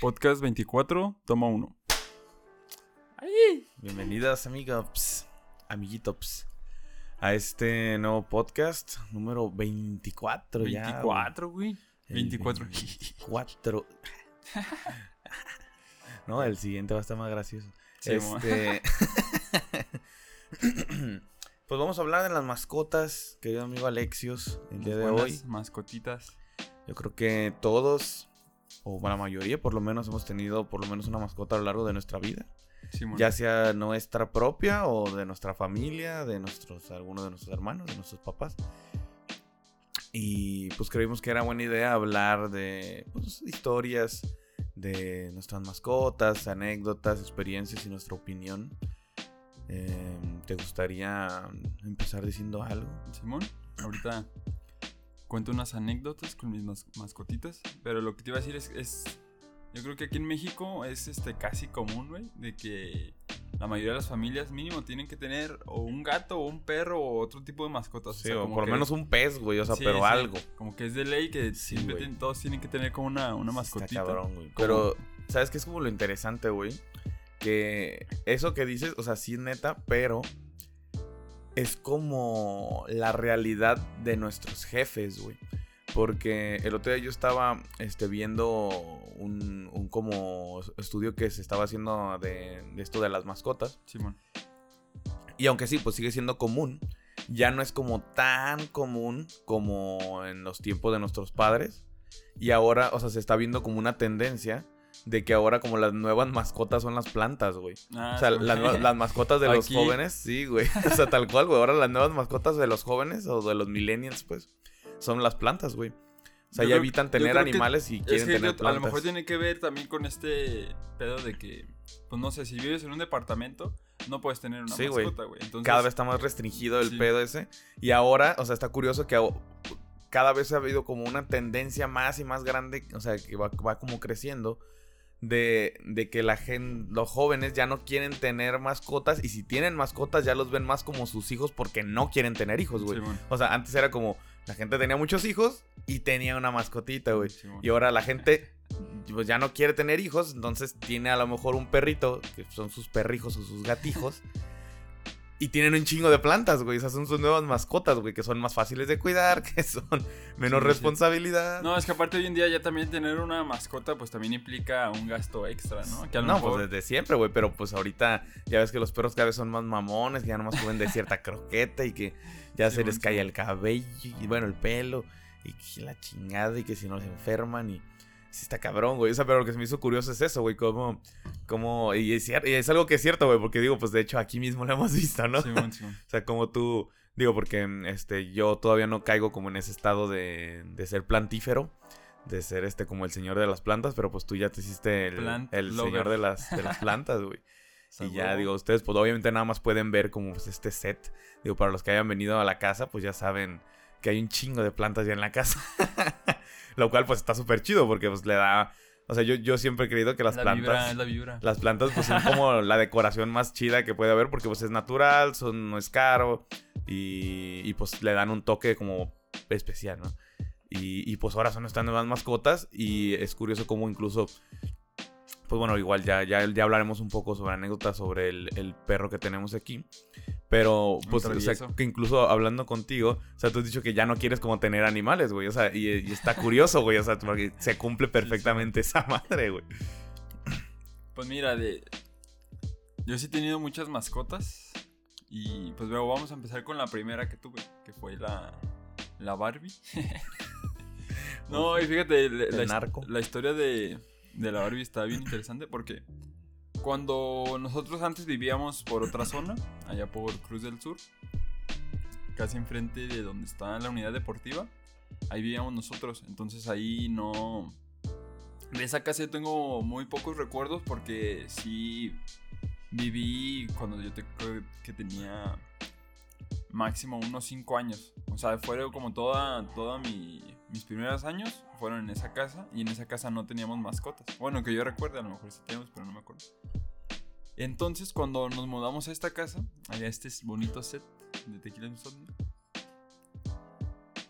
Podcast 24, toma 1. Bienvenidas, amigos, amiguitos, a este nuevo podcast número 24 ya. 24, güey. El 24. 24. no, el siguiente va a estar más gracioso. Sí, este... pues vamos a hablar de las mascotas, querido amigo Alexios, el día de hoy. Mascotitas. Yo creo que todos, o la mayoría por lo menos, hemos tenido por lo menos una mascota a lo largo de nuestra vida. Ya sea nuestra propia o de nuestra familia, de nuestros, algunos de nuestros hermanos, de nuestros papás. Y pues creímos que era buena idea hablar de pues, historias de nuestras mascotas, anécdotas, experiencias y nuestra opinión. Eh, ¿Te gustaría empezar diciendo algo? Simón, ahorita cuento unas anécdotas con mis mas- mascotitas. Pero lo que te iba a decir es, es- Yo creo que aquí en México es este casi común, güey. De que la mayoría de las familias mínimo tienen que tener o un gato o un perro o otro tipo de mascotas. Sí, sea, o como por lo menos un pez, güey, o sea, Sí, pero sí, algo. Como que es de ley que Sí, siempre todos tienen que tener como una, una mascotita. Cabrón, güey. Pero, ¿sabes qué es como lo interesante, güey? Que eso que dices, o sea, sí es neta, pero es como la realidad de nuestros jefes, güey. Porque el otro día yo estaba este, viendo un, un como estudio que se estaba haciendo de, de esto de las mascotas. Simón. Y aunque sí, pues sigue siendo común, ya no es como tan común como en los tiempos de nuestros padres. Y ahora, o sea, se está viendo como una tendencia de que ahora como las nuevas mascotas son las plantas, güey. Ah, O sea, las, mascotas de los Aquí. jóvenes, sí, güey. O sea, tal cual, güey. Ahora las nuevas mascotas de los jóvenes o de los millennials, pues, son las plantas, güey. O sea, Yo ya creo- evitan tener que animales y Es quieren que tener yo- a plantas. lo mejor tiene que ver también con este pedo de que, pues no sé, si vives en un departamento, no puedes tener una Sí, mascota, güey. Entonces, cada vez está más restringido el pedo ese. Y ahora, o sea, está curioso que cada vez ha habido como una tendencia más y más grande, o sea, que va, va como creciendo, de, de que la gente, los jóvenes ya no quieren tener mascotas y si tienen mascotas ya los ven más como sus hijos porque no quieren tener hijos, güey. O sea, antes era como, la gente tenía muchos hijos y tenía una mascotita, güey. Y ahora la gente pues, ya no quiere tener hijos, entonces tiene a lo mejor un perrito, que son sus perrijos o sus gatijos. Y tienen un chingo de plantas, güey. Esas son sus nuevas mascotas, güey, que son más fáciles de cuidar, que son menos Sí, sí. responsabilidad. No, es que aparte hoy en día ya también tener una mascota, pues también implica un gasto extra, ¿no? Que a lo No, mejor- pues desde siempre, güey. Pero pues ahorita ya ves que los perros cada vez son más mamones, que ya nomás comen de cierta croqueta y que ya Sí, se les cae el cabello y bueno, el pelo y que la chingada y que si no se enferman y sí está cabrón, güey. O sea, pero lo que se me hizo curioso es eso, güey, como, como, y es, y es algo que es cierto, güey, porque digo, pues de hecho aquí mismo lo hemos visto, ¿no? Simón, Simón. O sea, como tú, digo, porque este, yo todavía no caigo como en ese estado de, de ser plantífero, de ser este como el señor de las plantas, pero pues tú ya te hiciste el, el señor de las, de las plantas, güey. Y ya, digo, ustedes pues obviamente nada más pueden ver como pues, este set. Digo, para los que hayan venido a la casa, pues ya saben que hay un chingo de plantas ya en la casa. Lo cual pues está súper chido porque pues le da... O sea, yo, yo siempre he creído que las la plantas... vibra, la vibra. Las plantas pues son como la decoración más chida que puede haber porque pues es natural, son, no es caro y, y, pues le dan un toque como especial, ¿no? Y, y, pues ahora son estas nuevas mascotas y es curioso como incluso, pues bueno, igual ya, ya, ya hablaremos un poco sobre anécdotas sobre el, el perro que tenemos aquí. Pero, pues, o sea, que incluso hablando contigo, o sea, tú has dicho que ya no quieres como tener animales, güey. O sea, y, y está curioso, güey. O sea, porque se cumple perfectamente esa madre, güey. Pues mira, de... yo sí he tenido muchas mascotas. Y pues luego vamos a empezar con la primera que tuve, que fue la, la Barbie. no, y fíjate, la, la narco. la historia de, de la Barbie está bien interesante porque cuando nosotros antes vivíamos por otra zona, allá por Cruz del Sur, casi enfrente de donde está la unidad deportiva, ahí vivíamos nosotros. Entonces ahí no... De esa casa tengo muy pocos recuerdos porque sí viví cuando yo te, creo que tenía máximo unos 5 años. O sea, fueron como toda, toda mi, mis primeros años fueron en esa casa y en esa casa no teníamos mascotas. Bueno, que yo recuerde, a lo mejor sí teníamos, pero no me acuerdo. Entonces, cuando nos mudamos a esta casa, había este bonito set de Tequila Insomnio.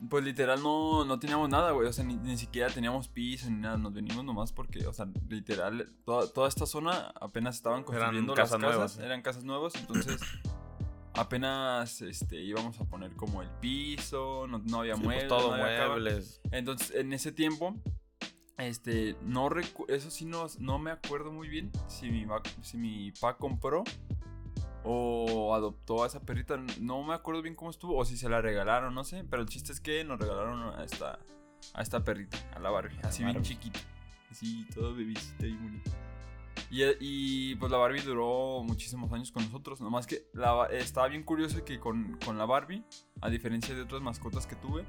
Pues literal no, no teníamos nada, güey. O sea, ni, ni siquiera teníamos piso ni nada. Nos venimos nomás porque, o sea, literal, toda, toda esta zona apenas estaban construyendo las casas casas. nuevas, ¿eh? Eran casas nuevas, entonces apenenas este, íbamos a poner como el piso, no, no había Sí, pues, muebles. todo no había cama. muebles. Entonces, en ese tiempo, este, no eso sí no, no me acuerdo muy bien si mi, si mi pa compró o adoptó a esa perrita. No me acuerdo bien cómo estuvo, o si se la regalaron, no sé. Pero el chiste es que nos regalaron a esta, a esta perrita, a la Barbie, así bien Barbie. chiquita, así toda bebisita y bonita. Y, y, pues la Barbie duró muchísimos años con nosotros. Nomás que la, ba- estaba bien curioso que con, con la Barbie, a diferencia de otras mascotas que tuve,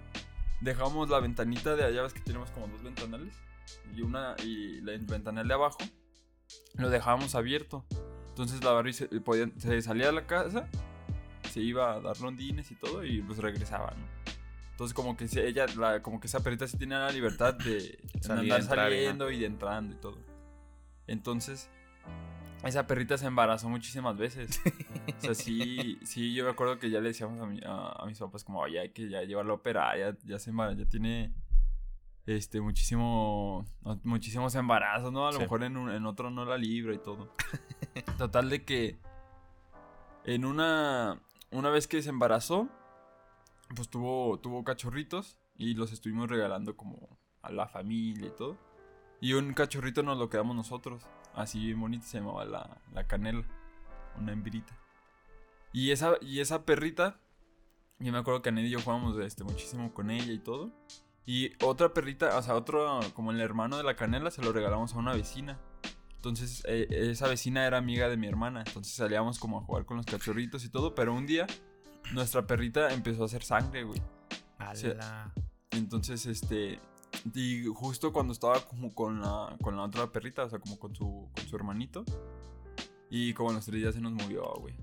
dejamos la ventanita de allá, ves que tenemos como dos ventanales. Y una y la ventanal de abajo lo dejábamos abierto. Entonces la Barbie se, podía- se salía de la casa, se iba a dar rondines y todo y pues regresaba, ¿no? Entonces como que ella, la- como que esa perrita sí tenía la libertad de Salir, andar saliendo y de entrando y todo. Entonces esa perrita se embarazó muchísimas veces. O sea, sí, sí, yo me acuerdo que ya le decíamos a, mi- a, a mis papás como, oye, hay que ya llevarlo a operar, ya, ya se embara- ya tiene este muchísimo muchísimos embarazos, ¿no? A lo Sí. mejor en, un- en otro no la libra y todo. Total de que en una una vez que se embarazó, pues tuvo tuvo cachorritos y los estuvimos regalando como a la familia y todo. Y un cachorrito nos lo quedamos nosotros, así bien bonito se llamaba la, la canela, una hembrita. Y esa y esa perrita yo me acuerdo que Anel y yo jugábamos este, muchísimo con ella y todo. Y otra perrita, o sea, otro, como el hermano de la canela, se lo regalamos a una vecina. Entonces, eh, esa vecina era amiga de mi hermana. Entonces salíamos como a jugar con los cachorritos y todo. Pero un día, nuestra perrita empezó a hacer sangre, güey. Sí. Ala. Entonces, este. Y justo cuando estaba como con la, con la otra perrita, o sea, como con su, con su hermanito. Y como a los tres días se nos murió, güey.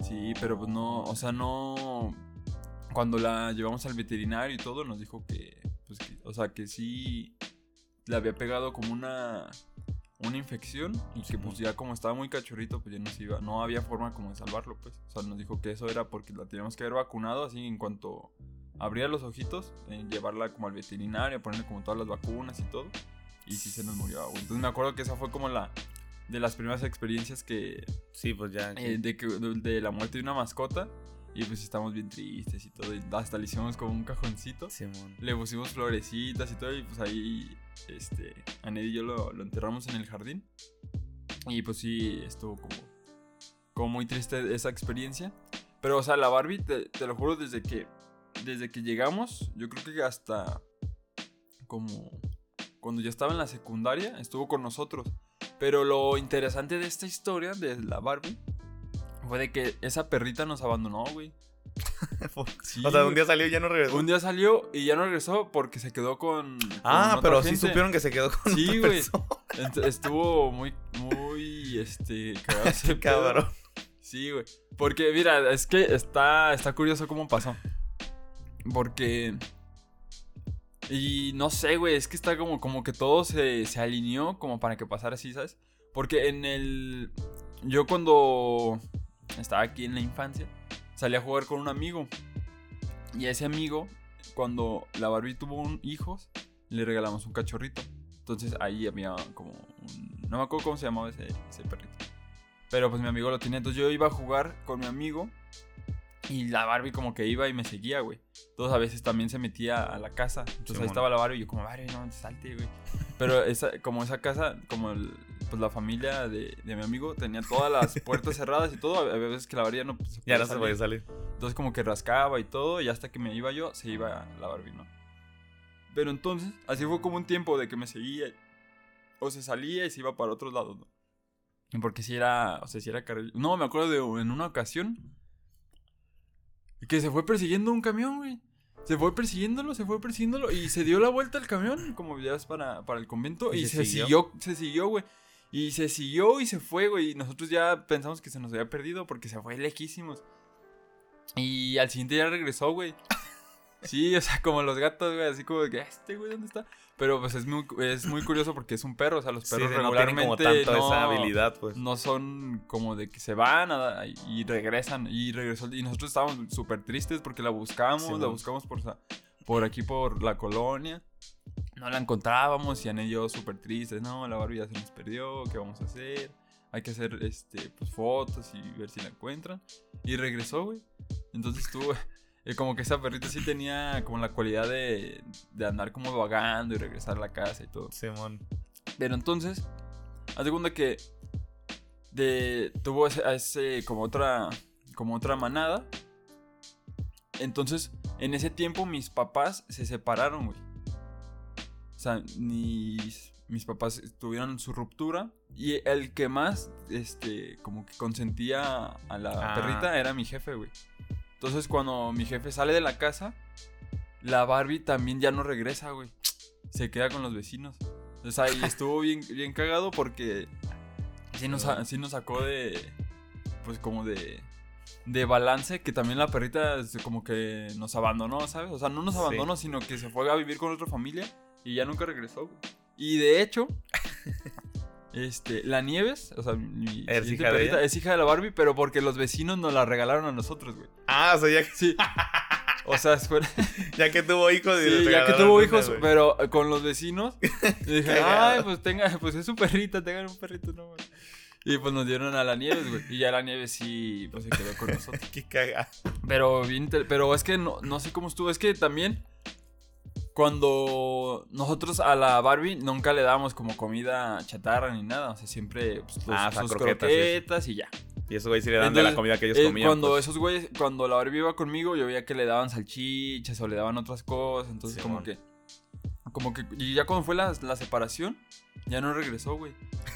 Sí, pero pues no, o sea, no. Cuando la llevamos al veterinario y todo, nos dijo que, pues, que- o sea, que sí le había pegado como una, una infección y que pues ya como estaba muy cachorrito, pues ya no se iba, no había forma como de salvarlo, pues. O sea, nos dijo que eso era porque la teníamos que haber vacunado, así en cuanto abría los ojitos, eh, llevarla como al veterinario, ponerle como todas las vacunas y todo. Y sí se nos murió, güey. Entonces me acuerdo que esa fue como la de las primeras experiencias que, Sí, pues ya. eh, de, de, de la muerte de una mascota. Y pues estamos bien tristes y todo. Y hasta le hicimos como un cajoncito. Simón. Le pusimos florecitas y todo. Y pues ahí, este, Anel y yo lo, lo enterramos en el jardín. Y pues sí, estuvo como, como muy triste esa experiencia. Pero, o sea, la Barbie, te, te lo juro, desde que, desde que llegamos, yo creo que hasta como cuando ya estaba en la secundaria, estuvo con nosotros. Pero lo interesante de esta historia de la Barbie fue de que esa perrita nos abandonó, güey. Sí, o sea, un día salió y ya no regresó. Un día salió y ya no regresó porque se quedó con. con ah, pero sí supieron que se quedó con Sí, güey. Estuvo muy, muy, este, pedo. Cabrón. Sí, güey. Porque, mira, es que está, está curioso cómo pasó. Porque... Y no sé, güey, es que está como, como que todo se, se alineó como para que pasara así, ¿sabes? Porque en el... Yo cuando estaba aquí en la infancia, salí a jugar con un amigo. Y a ese amigo, cuando la Barbie tuvo un hijos, le regalamos un cachorrito. Entonces ahí había como un... No me acuerdo cómo se llamaba ese, ese perrito. Pero pues mi amigo lo tenía. Entonces yo iba a jugar con mi amigo. Y la Barbie como que iba y me seguía, güey. Entonces a veces también se metía a la casa. Entonces Simón. ahí estaba la Barbie y yo como, Barbie, no, salte, güey. Pero esa, como esa casa, como el- pues la familia de, de mi amigo tenía todas las puertas cerradas y todo. Había veces que la Barbie no pues, se Ya podía no se salir. puede salir. Entonces como que rascaba y todo, y hasta que me iba yo, se iba la Barbie, ¿no? Pero entonces, así fue como un tiempo de que me seguía, o se salía y se iba para otros lados, ¿no? Porque si era, o sea, si era carril... No, me acuerdo de en una ocasión que se fue persiguiendo un camión, güey. Se fue persiguiéndolo, se fue persiguiéndolo y se dio la vuelta al camión, como ya es para, para el convento, ¿Y y, se se, siguió? se siguió, güey. Y se siguió y se fue, güey. Y nosotros ya pensamos que se nos había perdido porque se fue lejísimos. Y al siguiente día regresó, güey. Sí, o sea, como los gatos, güey, así como que, este güey, ¿dónde está? Pero pues es muy, es muy curioso porque es un perro, o sea, los Sí, perros no tienen regularmente como tanto no, esa habilidad, pues. no son como de que se van a- y regresan. Y regresó, y nosotros estábamos súper tristes porque la buscamos, Sí, la man. buscamos por, por aquí, por la colonia. No la encontrábamos y y yo súper tristes. No, la Barbie ya se nos perdió. ¿Qué vamos a hacer? Hay que hacer este, pues, fotos y ver si la encuentran. Y regresó, güey. Entonces tú, como que esa perrita sí tenía como la cualidad de, de andar como vagando y regresar a la casa y todo. Simón. Pero entonces, haz de cuenta que de, tuvo ese como otra como otra manada. Entonces, en ese tiempo mis papás se separaron, güey. O sea, mis, mis papás tuvieron su ruptura y el que más, este, como que consentía a la Ah. perrita era mi jefe, güey. Entonces, cuando mi jefe sale de la casa, la Barbie también ya no regresa, güey. Se queda con los vecinos. Entonces ahí estuvo bien, bien cagado porque sí nos, sa- sí nos sacó de, pues como de, de balance que también la perrita como que nos abandonó, ¿sabes? O sea, no nos Sí. abandonó, sino que se fue a vivir con otra familia y ya nunca regresó, güey. Y de hecho, este, la Nieves, o sea, mi ¿Es siguiente hija de perrita, ella? es hija de la Barbie, pero porque los vecinos nos la regalaron a nosotros, güey. Ah, o sea, ya, Sí. O sea, ya que tuvo hijos. y Sí, le ya que tuvo hijos, pero eh, con los vecinos. y dije, ay, pues tenga, pues es su perrita, tengan un perrito, no, güey". Y pues nos dieron a la Nieves, güey. Y ya la Nieves sí, pues se quedó con nosotros. Qué caga. Pero bien, pero es que no, no sé cómo estuvo. Es que también cuando nosotros a la Barbie nunca le dábamos como comida chatarra ni nada. O sea, siempre pues, los- Ah, sus croquetas croquetas, y y ya. Y esos güeyes sí le dan de la comida que ellos Eh, comían. cuando pues. esos güeyes, cuando la Barbie iba conmigo, yo veía que le daban salchichas o le daban otras cosas. Entonces, como que. Como que. Y ya cuando fue la, la separación, ya no regresó, güey.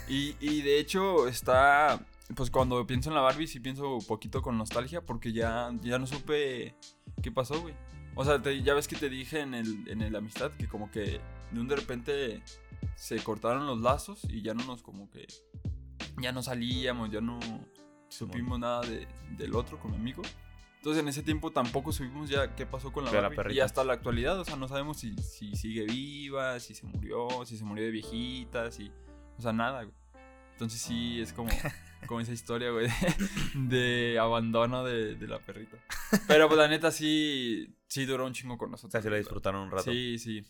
Y, y de hecho, está. Pues cuando pienso en la Barbie, sí pienso un poquito con nostalgia, porque ya, ya no supe qué pasó, güey. O sea, te- ya ves que te dije en el, en el amistad que como que de un de repente se cortaron los lazos y ya no nos como que. Ya no salíamos, ya no supimos nada de- del otro con mi amigo. Entonces en ese tiempo tampoco supimos ya qué pasó con la De la Barbie. y hasta la actualidad, o sea, no sabemos si, si sigue viva, si se murió, si se murió de viejita, si... O sea, nada, güey. Entonces sí, es como, como esa historia, güey, de, de abandono de, de la perrita. Pero pues la neta sí, sí duró un chingo con O nosotros. sea, sí la disfrutaron un rato. Sí, sí.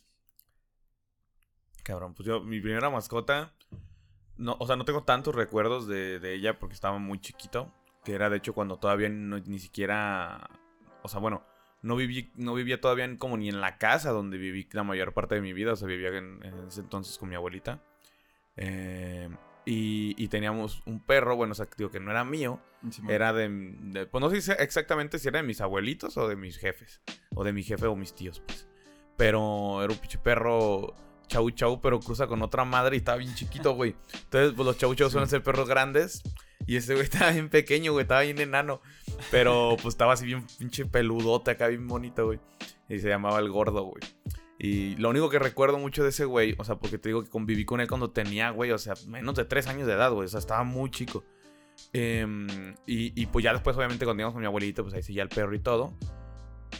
Cabrón, pues yo, mi primera mascota. No, o sea, no tengo tantos recuerdos de, de ella porque estaba muy chiquito. Que era de hecho cuando todavía no- ni siquiera. O sea, bueno, no viví, no vivía todavía en- como ni en la casa donde viví la mayor parte de mi vida. O sea, vivía en, en ese entonces con mi abuelita. Eh, y, y teníamos un perro, bueno, o sea, digo que no era mío. Era de, de- Pues no sé exactamente si era de mis abuelitos o de mis jefes. O de mi jefe o mis tíos, pues. Pero era un pinche perro chau chau, pero cruza con otra madre y estaba bien chiquito, güey. Entonces, pues los chau chau suelen ser perros grandes. Y ese güey estaba bien pequeño, güey, estaba bien enano. Pero pues estaba así bien pinche peludote acá, bien bonito, güey. Y se llamaba el gordo, güey. Y lo único que recuerdo mucho de ese güey, o sea, porque te digo que conviví con él cuando tenía, güey, o sea, menos de tres años de edad, güey. O sea, estaba muy chico. Em, y, y, pues ya después, obviamente, cuando íbamos con mi abuelito, pues ahí sí ya el perro y todo.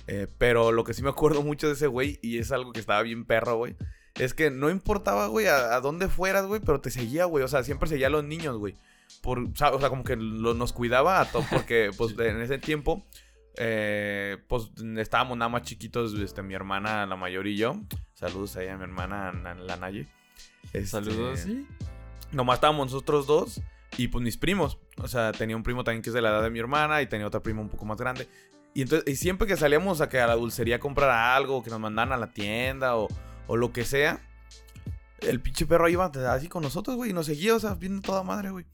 Eh, pero lo que sí me acuerdo mucho de ese güey, y es algo que estaba bien perro, güey, es que no importaba, güey, a, a dónde fueras, güey, pero te seguía, güey. O sea, siempre seguía a los niños, güey. Por, o sea, como que lo- nos cuidaba a todos, porque pues en ese tiempo, eh, pues estábamos nada más chiquitos, este, mi hermana, la mayor y yo. Saludos ahí a mi hermana, Na- la Naye. Este, Saludos, sí. Nomás estábamos nosotros dos y pues mis primos. O sea, tenía un primo también que es de la edad de mi hermana y tenía otra prima un poco más grande. Y entonces, y siempre que salíamos a que a la dulcería a comprar algo, que nos mandaran a la tienda o, o lo que sea, el pinche perro iba así con nosotros, güey, y nos seguía, o sea, viendo toda madre, güey.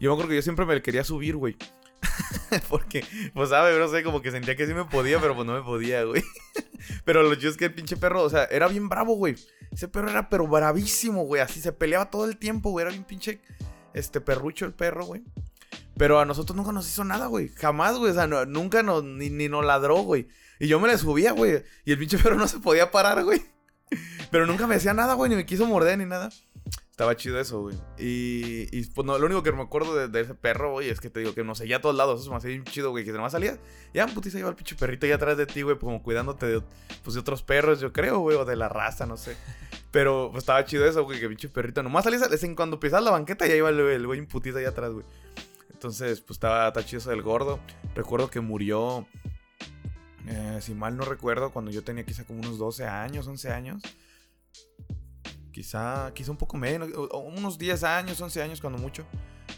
Yo me acuerdo que yo siempre me le quería subir, güey. Porque, pues, sabe, no sé, como que sentía que sí me podía, pero pues no me podía, güey. pero lo chido es que el pinche perro, o sea, era bien bravo, güey. Ese perro era pero bravísimo, güey. Así se peleaba todo el tiempo, güey. Era bien pinche, este, perrucho el perro, güey. Pero a nosotros nunca nos hizo nada, güey. Jamás, güey. O sea, no- nunca nos, ni, ni nos ladró, güey. Y yo me le subía, güey. Y el pinche perro no se podía parar, güey. Pero nunca me decía nada, güey. Ni me quiso morder ni nada. Estaba chido eso, güey. Y, y pues no, lo único que me acuerdo de, ese perro, güey, es que te digo que nos seguía a todos lados. Eso me hacía bien chido, güey. Que nomás salía. Ya, putiza, iba el pinche perrito ahí atrás de ti, güey. Como cuidándote de, pues, de otros perros, yo creo, güey. O de la raza, no sé. Pero pues estaba chido eso, güey. Que pinche perrito. Nomás salías, en cuando pisabas la banqueta, ya iba el, güey en ahí atrás, güey. Entonces, pues estaba, estaba chido eso del gordo. Recuerdo que murió. Eh, si mal no recuerdo, cuando yo tenía quizá como unos 12 años, 11 años. Quizá, quizá un poco menos, unos 10 años, 11 años cuando mucho.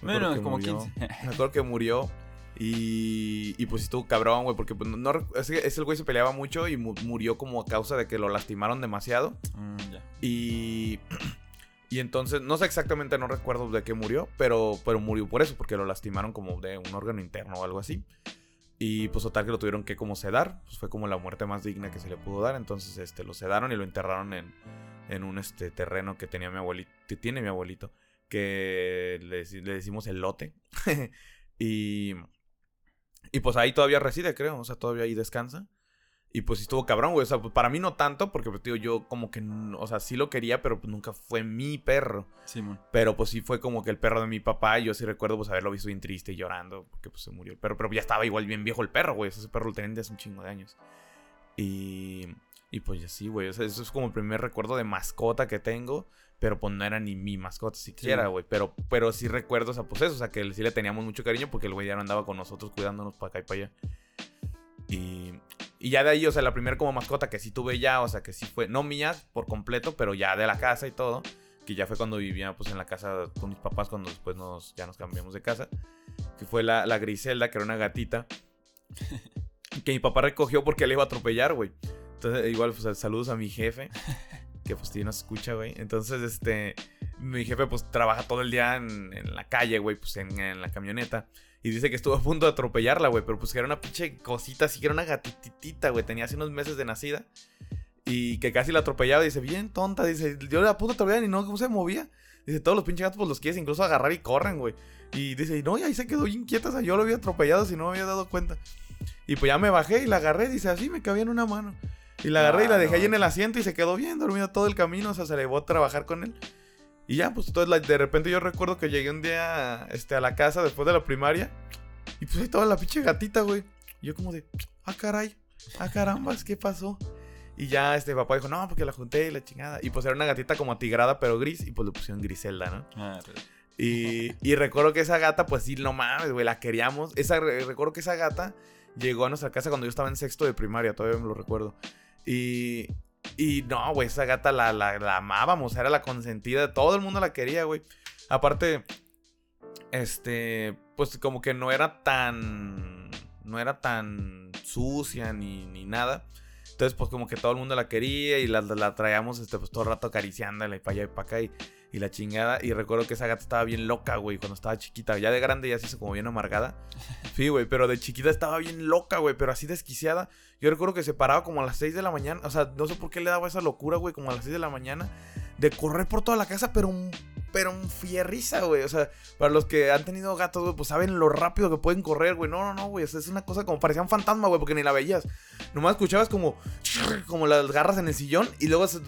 Menos, como murió. 15. Me acuerdo que murió. Y, y pues estuvo cabrón, güey, porque pues, no, no rec- es que ese güey se peleaba mucho y mu- murió como a causa de que lo lastimaron demasiado. Mm. Y, y entonces, no sé exactamente, no recuerdo de qué murió, pero, pero murió por eso, porque lo lastimaron como de un órgano interno o algo así. Y pues total que lo tuvieron que como sedar, pues fue como la muerte más digna que se le pudo dar. Entonces, este, lo sedaron y lo enterraron en, en un este, terreno que tenía mi abuelito, que tiene mi abuelito, que le, le decimos el lote. y, y pues ahí todavía reside, creo, o sea, todavía ahí descansa. Y pues sí estuvo cabrón, güey. O sea, pues, para mí no tanto, porque pues, tío, yo como que, o sea, sí lo quería, pero pues nunca fue mi perro. Simón. Pero pues sí fue como que el perro de mi papá. Y yo sí recuerdo pues haberlo visto bien triste y llorando, porque pues se murió el perro. Pero ya estaba igual bien viejo el perro, güey. Ese perro lo tenían desde hace un chingo de años. Y, y pues ya sí, güey. O sea, eso es como el primer recuerdo de mascota que tengo. Pero pues no era ni mi mascota siquiera, güey. Pero, pero sí recuerdo, o sea, pues eso. O sea, que sí le teníamos mucho cariño porque el güey ya no andaba con nosotros cuidándonos para acá y para allá. Y, y ya de ahí, o sea, la primera como mascota que sí tuve ya, o sea, que sí fue, no mía por completo, pero ya de la casa y todo, que ya fue cuando vivía pues en la casa con mis papás, cuando después nos, ya nos cambiamos de casa, que fue la, la Griselda, que era una gatita, que mi papá recogió porque le iba a atropellar, güey. Entonces, igual, pues saludos a mi jefe, que pues sí nos escucha, güey. Entonces, este, mi jefe pues trabaja todo el día en, en la calle, güey, pues en, en la camioneta. Y dice que estuvo a punto de atropellarla, güey. Pero pues que era una pinche cosita así, que era una gatitita, güey. Tenía hace unos meses de nacida. Y que casi la atropellaba. Dice, bien tonta. Dice, yo la puta atropellar y no, ¿cómo se movía? Dice, todos los pinches gatos pues los quieres incluso agarrar y corren, güey. Y dice, y no, y ahí se quedó bien quieta. O sea, yo lo había atropellado si no me había dado cuenta. Y pues ya me bajé y la agarré. Dice, así me cabía en una mano. Y la agarré y la dejé no, ahí en el asiento y se quedó bien dormida todo el camino. O sea, se le llevó a trabajar con él. Y ya, pues entonces de repente yo recuerdo que llegué un día este, a la casa después de la primaria. Y pues ahí estaba la pinche gatita, güey. Y yo como de, ah, caray, ah, carambas, ¿qué pasó? Y ya este papá dijo, no, porque la junté y la chingada. Y pues era una gatita como atigrada, pero gris. Y pues le pusieron Griselda, ¿no? Ah, re- Y, y recuerdo que esa gata, pues sí, no mames, güey, la queríamos. Esa, re- recuerdo que esa gata llegó a nuestra casa cuando yo estaba en sexto de primaria, todavía me lo recuerdo. Y, y no, güey, esa gata la, la, amábamos, era la consentida, todo el mundo la quería, güey. Aparte, este, pues como que no era tan, no era tan sucia ni, ni nada. Entonces, pues como que todo el mundo la quería y la, la traíamos este, pues, todo el rato acariciándola y para allá y para acá y, y la chingada. Y recuerdo que esa gata estaba bien loca, güey, cuando estaba chiquita. Ya de grande ya se hizo como bien amargada. Sí, güey, pero de chiquita estaba bien loca, güey, pero así desquiciada. Yo recuerdo que se paraba como a las 6 de la mañana. O sea, no sé por qué le daba esa locura, güey, como a las 6 de la mañana. De correr por toda la casa, pero un, pero un fierriza, güey. O sea, para los que han tenido gatos, güey, pues saben lo rápido que pueden correr, güey. No, no, no, güey. O sea, es una cosa como parecía un fantasma, güey, porque ni la veías. Nomás escuchabas como, como las garras en el sillón y luego se-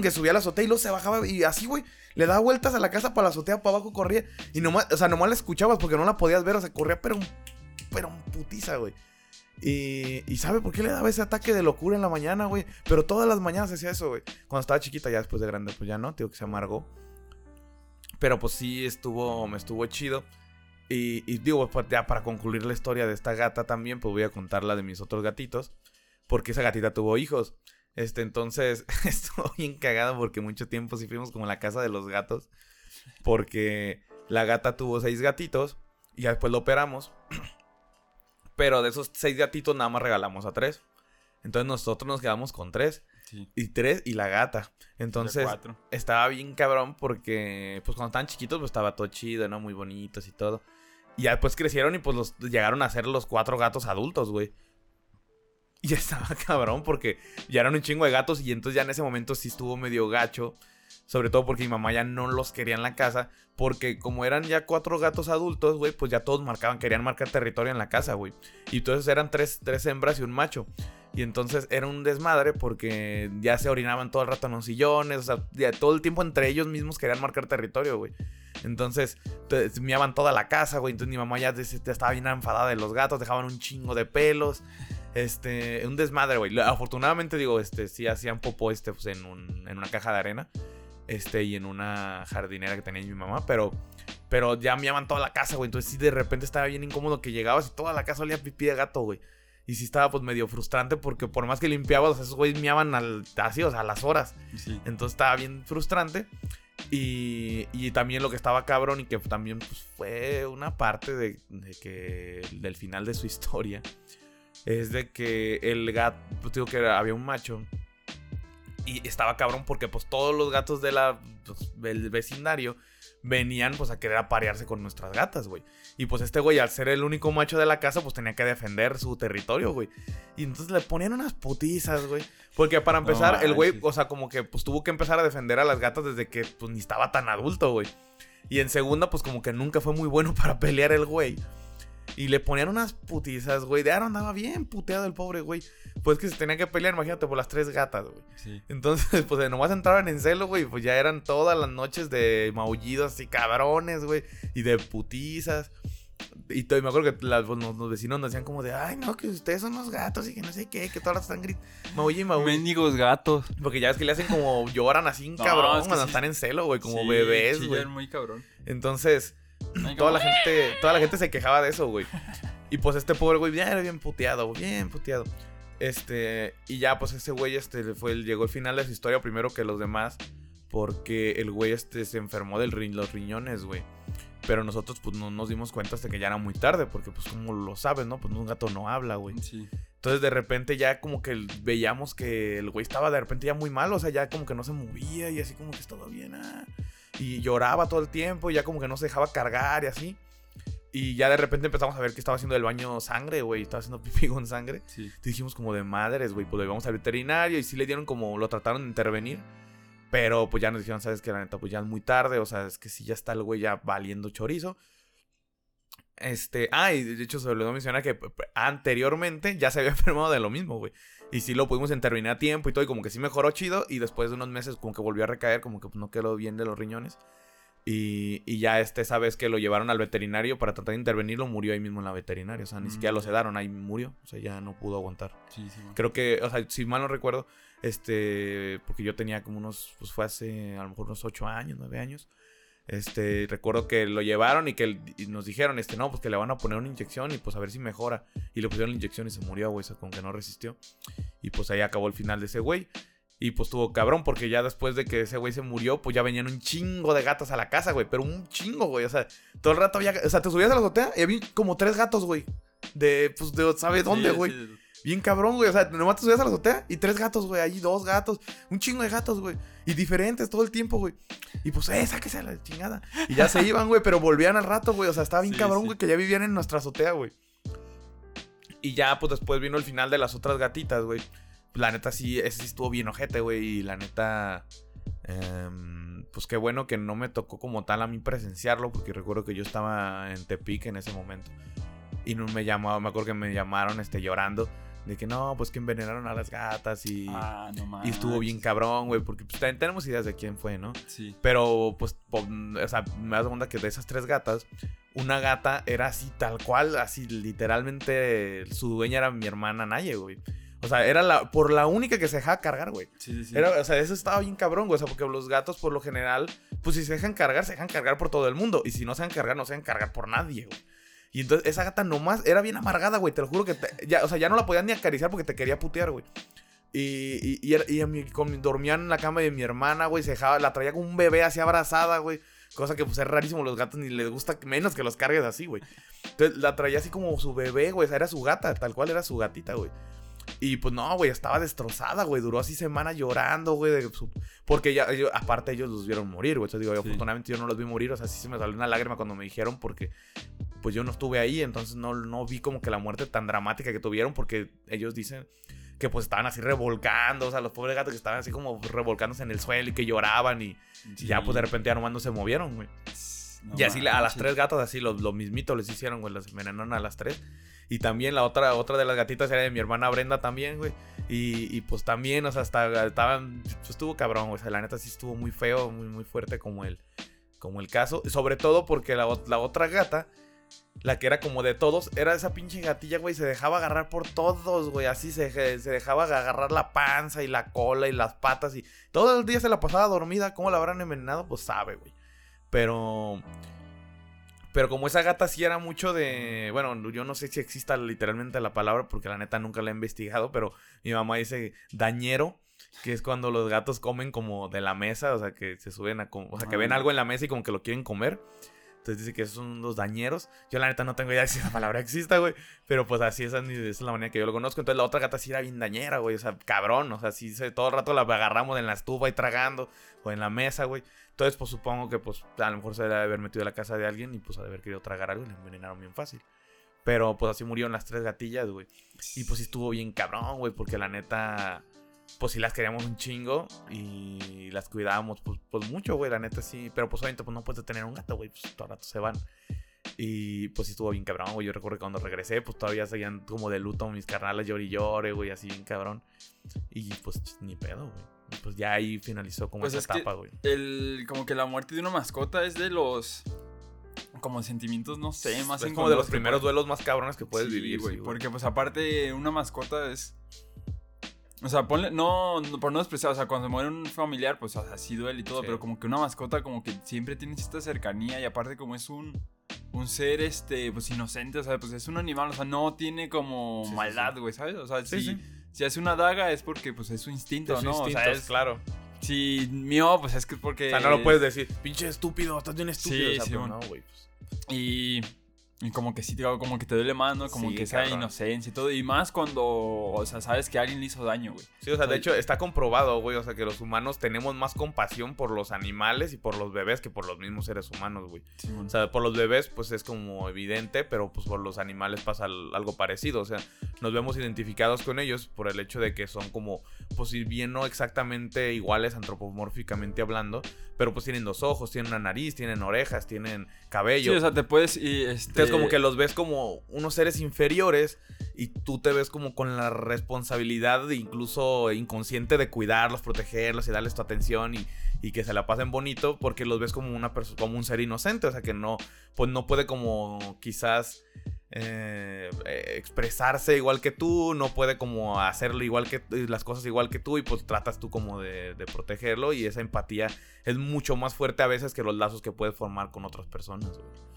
que subía la azotea y luego se bajaba y así, güey. Le daba vueltas a la casa para la azotea, para abajo corría. Y nomás, o sea, nomás la escuchabas porque no la podías ver. O sea, corría, pero un, pero putiza, güey. Y, y ¿sabe por qué le daba ese ataque de locura en la mañana, güey? Pero todas las mañanas hacía eso, güey. Cuando estaba chiquita, ya después de grande, pues ya no, digo que se amargó. Pero pues sí estuvo, me estuvo chido. Y, y digo, pues ya para concluir la historia de esta gata también, pues voy a contar la de mis otros gatitos. Porque esa gatita tuvo hijos. Este, entonces, estuvo bien cagado porque mucho tiempo sí fuimos como la casa de los gatos. Porque la gata tuvo seis gatitos y ya después lo operamos. Pero de esos seis gatitos nada más regalamos a tres. Entonces nosotros nos quedamos con tres. Sí. Y tres y la gata. Entonces estaba bien cabrón porque pues cuando estaban chiquitos pues estaba todo chido, ¿no? Muy bonitos y todo. Y ya después crecieron y pues los llegaron a ser los cuatro gatos adultos, güey. Y estaba cabrón porque ya eran un chingo de gatos y entonces ya en ese momento sí estuvo medio gacho. Sobre todo porque mi mamá ya no los quería en la casa. Porque como eran ya cuatro gatos adultos, güey, pues ya todos marcaban, querían marcar territorio en la casa, güey. Y entonces eran tres, tres hembras y un macho. Y entonces era un desmadre porque ya se orinaban todo el rato en los. O sea, ya todo el tiempo entre ellos mismos querían marcar territorio, güey. Entonces, miaban toda la casa, güey. Entonces mi mamá ya estaba bien enfadada de los gatos, dejaban un chingo de pelos. Este, un desmadre, güey. Afortunadamente, digo, este, sí hacían popó, este, pues en, un, en una caja de arena. Este, y en una jardinera que tenía mi mamá, pero, pero ya miaban toda la casa, güey. Entonces, sí, de repente estaba bien incómodo que llegabas y toda la casa olía pipí de gato, güey. Y sí estaba pues medio frustrante porque por más que limpiabas, esos güeyes miaban al, así, o sea, a las horas. Sí. Entonces estaba bien frustrante. Y, y también lo que estaba cabrón y que también pues, fue una parte de, de que del final de su historia es de que el gato, pues digo que había un macho y estaba cabrón porque pues todos los gatos de la, pues, del vecindario venían pues a querer aparearse con nuestras gatas, güey. Y pues este güey al ser el único macho de la casa pues tenía que defender su territorio, güey. Y entonces le ponían unas putizas, güey. Porque para No empezar el güey, o sea, como que pues tuvo que empezar a defender a las gatas desde que pues ni estaba tan adulto, güey. Y en segunda pues como que nunca fue muy bueno para pelear el güey. Y le ponían unas putizas, güey. De ahora andaba bien puteado el pobre güey. Pues que se tenía que pelear, imagínate, por las tres gatas, güey. Sí. Entonces, pues de nomás entraban en celo, güey. Pues ya eran todas las noches de maullidos así cabrones, güey. Y de putizas. Y todo- y me acuerdo que las- pues, los, los vecinos nos decían como de, ay, no, que ustedes son los gatos y que no sé qué, que todas están gritando. Maulle y maulle. Mendigos gatos. Porque ya ves que le hacen como lloran así, No, cabrón, es que cuando sí. están en celo, güey, como Sí, bebés, güey. muy cabrón. Entonces, toda la gente, toda la gente se quejaba de eso, güey. Y pues este pobre güey, ya era bien puteado, bien puteado. Este, y ya pues ese güey este fue llegó el final de su historia primero que los demás porque el güey este se enfermó de los riñones, güey. Pero nosotros pues no nos dimos cuenta hasta que ya era muy tarde, porque pues como lo sabes, ¿no? Pues un gato no habla, güey. Sí. Entonces de repente ya como que veíamos que el güey estaba de repente ya muy mal, o sea, ya como que no se movía y así como que estaba bien, ah. Y lloraba todo el tiempo y ya como que no se dejaba cargar y así. Y ya de repente empezamos a ver que estaba haciendo el baño sangre, güey, estaba haciendo pipí con sangre. Sí. Entonces dijimos como de madres, güey, pues lo llevamos al veterinario y sí le dieron como, lo trataron de intervenir. Pero pues ya nos dijeron, sabes que la neta, pues ya es muy tarde, o sea, es que sí ya está el güey ya valiendo chorizo. Este, ah, y de hecho se olvidó mencionar que anteriormente ya se había enfermado de lo mismo, güey. Y sí lo pudimos intervenir a tiempo y todo, y como que sí mejoró chido. Y después de unos meses, como que volvió a recaer, como que pues, no quedó bien de los riñones. Y, y ya este, esa vez que lo llevaron al veterinario para tratar de intervenirlo, murió ahí mismo en la veterinaria. O sea, ni Mm. siquiera lo sedaron, ahí murió. O sea, ya no pudo aguantar. Sí, sí, man. Creo que, o sea, si mal no recuerdo, este, porque yo tenía como unos, pues fue hace a lo mejor unos 8 años, 9 años. Este, recuerdo que lo llevaron y que y nos dijeron, este, no, pues que le van a poner una inyección y pues a ver si mejora. Y le pusieron la inyección y se murió, güey, como que no resistió. Y pues ahí acabó el final de ese güey. Y pues tuvo cabrón, porque ya después de que ese güey se murió, pues ya venían un chingo de gatos a la casa, güey. Pero un chingo, güey. O sea, todo el rato había. O sea, te subías a la azotea y había como tres gatos, güey. De, pues, de, ¿sabes dónde, Sí, güey? sí. Bien cabrón, güey. O sea, nomás te subías a la azotea y tres gatos, güey. Ahí dos gatos. Un chingo de gatos, güey. Y diferentes todo el tiempo, güey. Y pues, eh, sáquese a la chingada. Y ya se iban, güey, pero volvían al rato, güey. O sea, estaba bien Sí, cabrón, sí. güey, que ya vivían en nuestra azotea, güey. Y ya, pues después vino el final de las otras gatitas, güey. La neta sí, ese sí estuvo bien ojete, güey. Y la neta. em, pues qué bueno que no me tocó como tal a mí presenciarlo. Porque recuerdo que yo estaba en Tepic en ese momento. Y no me llamaba, me acuerdo que me llamaron este, llorando. De que no, pues que envenenaron a las gatas y. Ah, no y estuvo bien cabrón, güey. Porque pues, también tenemos ideas de quién fue, ¿no? Sí. Pero, pues, po- o sea, me das cuenta que de esas tres gatas, una gata era así, tal cual, así, literalmente, su dueña era mi hermana Naye, güey. O sea, era la, por la única que se dejaba cargar, güey. Sí, sí, sí. Era, o sea, eso estaba bien cabrón, güey. O sea, porque los gatos, por lo general, pues si se dejan cargar, se dejan cargar por todo el mundo. Y si no se dejan cargar, no se dejan cargar por nadie, güey. Y entonces esa gata nomás era bien amargada, güey. Te lo juro que ya, o sea, ya no la podían ni acariciar porque te quería putear, güey. Y, y, y, y con- dormían en la cama de mi hermana, güey. Se dejaba, la traía como un bebé así abrazada, güey. Cosa que pues es rarísimo, los gatos ni les gusta menos que los cargues así, güey. Entonces la traía así como su bebé, güey. O sea, era su gata, tal cual era su gatita, güey. Y pues no, güey, estaba destrozada, güey. Duró así semanas llorando, güey. su- Porque ya, ellos- aparte ellos los vieron morir, güey. Entonces digo, Sí. afortunadamente yo no los vi morir. O sea, sí se me salió una lágrima cuando me dijeron porque pues yo no estuve ahí. Entonces no, no vi como que la muerte tan dramática que tuvieron porque ellos dicen que pues estaban así revolcando. O sea, los pobres gatos que estaban así como revolcándose en el suelo y que lloraban y, y ya pues de repente ya nomás no se movieron, güey. No Y así la- a las manches. tres gatas así lo, lo mismito les hicieron, güey. Las envenenaron a las tres. Y también la otra, otra de las gatitas era de mi hermana Brenda también, güey. Y, y, pues también, o sea, hasta estaban. Pues estuvo cabrón, güey. O sea, la neta sí estuvo muy feo, muy, muy fuerte como el, como el caso. Sobre todo porque la, la otra gata, la que era como de todos, era esa pinche gatilla, güey. Se dejaba agarrar por todos, güey. Así se, se dejaba agarrar la panza y la cola y las patas. Y todo el día se la pasaba dormida. ¿Cómo la habrán envenenado? Pues sabe, güey. Pero. Pero como esa gata sí era mucho de. Bueno, yo no sé si exista literalmente la palabra, porque la neta nunca la he investigado, pero mi mamá dice dañero, que es cuando los gatos comen como de la mesa, o sea, que se suben a. O sea, que ven Ah. algo en la mesa y como que lo quieren comer. Entonces dice que esos son los dañeros. Yo la neta no tengo idea de si esa palabra exista, güey. Pero pues así esa, es la manera que yo lo conozco. Entonces la otra gata sí era bien dañera, güey. O sea, cabrón. O sea, sí todo el rato la agarramos en la estufa y tragando. O en la mesa, güey. Entonces, pues supongo que pues a lo mejor se debe haber metido a la casa de alguien y pues haber querido tragar algo y la envenenaron bien fácil. Pero pues así murieron las tres gatillas, güey. Y pues sí estuvo bien cabrón, güey. Porque la neta, pues sí las queríamos un chingo y las cuidábamos pues, pues mucho, güey. La neta sí. Pero pues obviamente pues no puedes tener un gato, güey. Pues todo el rato se van. Y pues sí estuvo bien cabrón, güey. Yo recuerdo que cuando regresé, pues todavía seguían como de luto mis carnales llore y llore, güey, así bien cabrón. Y pues ni pedo, güey. Y pues ya ahí finalizó como Pues esa es etapa, güey. El, como que la muerte de una mascota es de los. Como sentimientos, no sé, más es como de los primeros pueden- duelos más cabrones que puedes Sí, vivir, güey. sí, güey. porque, pues, aparte, una mascota es. O sea, ponle. No, no, por no despreciar. O sea, cuando se muere un familiar, pues, o sea, sí duele y todo. Sí. Pero como que una mascota, como que siempre tienes esta cercanía. Y aparte, como es un. Un ser, este, pues inocente, o sea, pues es un animal, o sea, no tiene como Sí, maldad, güey, ¿sabes? O sea, si, si hace una daga es porque, pues, es su instinto, De su ¿no? o sea, es, claro. si mío, pues es que es porque... O sea, no lo puedes decir, pinche estúpido, estás bien estúpido. Sí, o sea, sí, pero no, güey. pues. Y, y como que sí, como que te duele más, ¿no? Como Sí, que esa cabrón. inocencia y todo. Y más cuando, o sea, sabes que alguien le hizo daño, güey. Sí, o sea, de hecho está comprobado, güey, o sea, que los humanos tenemos más compasión por los animales y por los bebés que por los mismos seres humanos, güey. O sea, por los bebés, pues es como evidente, pero pues por los animales pasa al- algo parecido. O sea, nos vemos identificados con ellos por el hecho de que son como, pues si bien no exactamente iguales antropomórficamente hablando, pero pues tienen dos ojos, tienen una nariz, tienen orejas, tienen Sí, cabello. o sea, te puedes... Y, este... Entonces como que los ves como unos seres inferiores y tú te ves como con la responsabilidad incluso inconsciente de cuidarlos, protegerlos y darles tu atención y, y que se la pasen bonito porque los ves como una persona como un ser inocente, o sea que no pues no puede como quizás eh, eh, expresarse igual que tú, no puede como hacerlo igual que eh, las cosas igual que tú y pues tratas tú como de, de protegerlo y esa empatía es mucho más fuerte a veces que los lazos que puedes formar con otras personas. güey.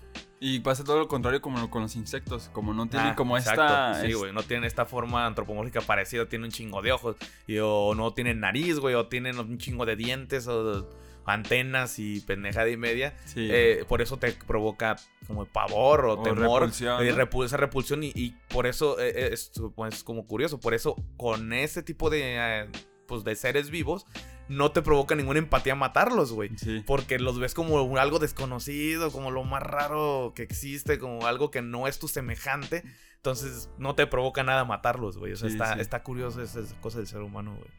Y pasa todo lo contrario como con los insectos. Como no tienen Ah, como exacto. esta... Sí, güey. No tienen esta forma antropomórfica parecida. Tienen un chingo de ojos. Y, o no tienen nariz, güey. O tienen un chingo de dientes. O antenas y pendejada y media. Sí. Eh, por eso te provoca como pavor o, O temor. repulsión, eh, esa repulsión. Y, y por eso eh, es, pues, como curioso. Por eso con ese tipo de, pues, de seres vivos. No te provoca ninguna empatía matarlos, güey. sí. Porque los ves como algo desconocido, como lo más raro que existe, como algo que no es tu semejante. Entonces no te provoca nada matarlos, güey. O sea, Sí, está, está curioso esa, cosa del ser humano, güey.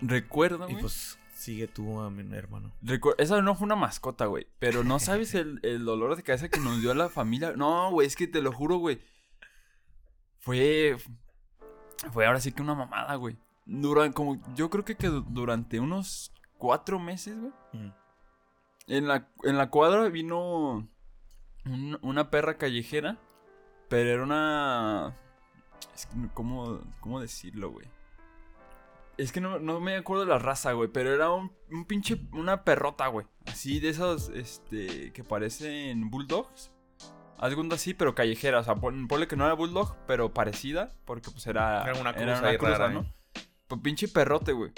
Recuerdo, Y pues sigue tú, a mi hermano. Recu- Esa no fue una mascota, güey. Pero no sabes el, el dolor de cabeza que nos dio la familia. No, güey, es que te lo juro, güey. Fue. Fue ahora sí que una mamada, güey. Durante, como, yo creo que, que du- durante unos cuatro meses, güey. En la, en la cuadra vino un- una perra callejera. Pero era una. Es que, ¿cómo, cómo decirlo, güey? Es que no, no me acuerdo de la raza, güey. Pero era un, un pinche. Una perrota, güey. Así de esos. Este. Que parecen bulldogs. Algo así, pero callejera. O sea, pon- ponle que no era bulldog, pero parecida. Porque pues era. Era una cruza ahí rara, ¿no? ¿eh? Pues pinche perrote, güey.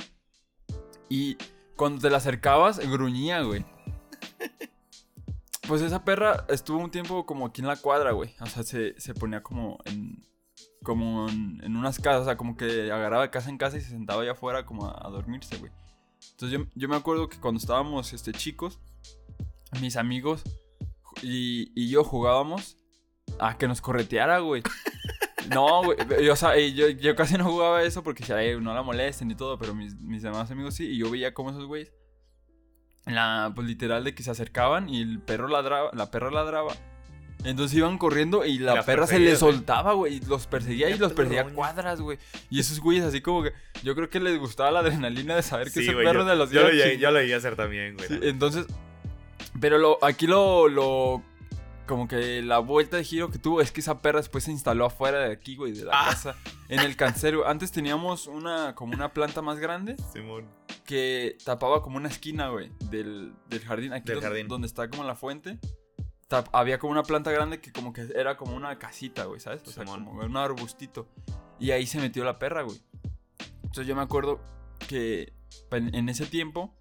Y cuando te la acercabas, gruñía, güey. Pues esa perra estuvo un tiempo como aquí en la cuadra, güey. O sea, se, se ponía como en. Como en, en unas casas, o sea, como que agarraba de casa en casa y se sentaba allá afuera como a, a dormirse, güey. Entonces yo, yo me acuerdo que cuando estábamos este, chicos, mis amigos y, y yo jugábamos a que nos correteara, güey. No, güey. y, O sea, yo, yo casi no jugaba eso porque "Ey, no la molesten y todo, pero mis, mis demás amigos sí. Y yo veía como esos güeyes, la, pues literal de que se acercaban y el perro ladraba, la perra ladraba. Entonces iban corriendo y la Las perra se güey. soltaba, güey. Y los perseguía y los perseguía roña. cuadras, güey. Y esos güeyes así como que yo creo que les gustaba la adrenalina de saber que Sí, ese perro yo, de los yo, lo iba yo lo llegué a hacer también, güey. Sí, entonces, pero lo, aquí lo, lo, como que la vuelta de giro que tuvo es que esa perra después se instaló afuera de aquí, güey, de la Ah. casa, en el cancero. Antes teníamos una, como una planta más grande Simón. que tapaba como una esquina, güey, del, del jardín, aquí Del donde, jardín. donde está como la fuente. Había como una planta grande que como que era como una casita, güey, ¿sabes? O sea, como un arbustito. Y ahí se metió la perra, güey. Entonces yo me acuerdo que en, ese tiempo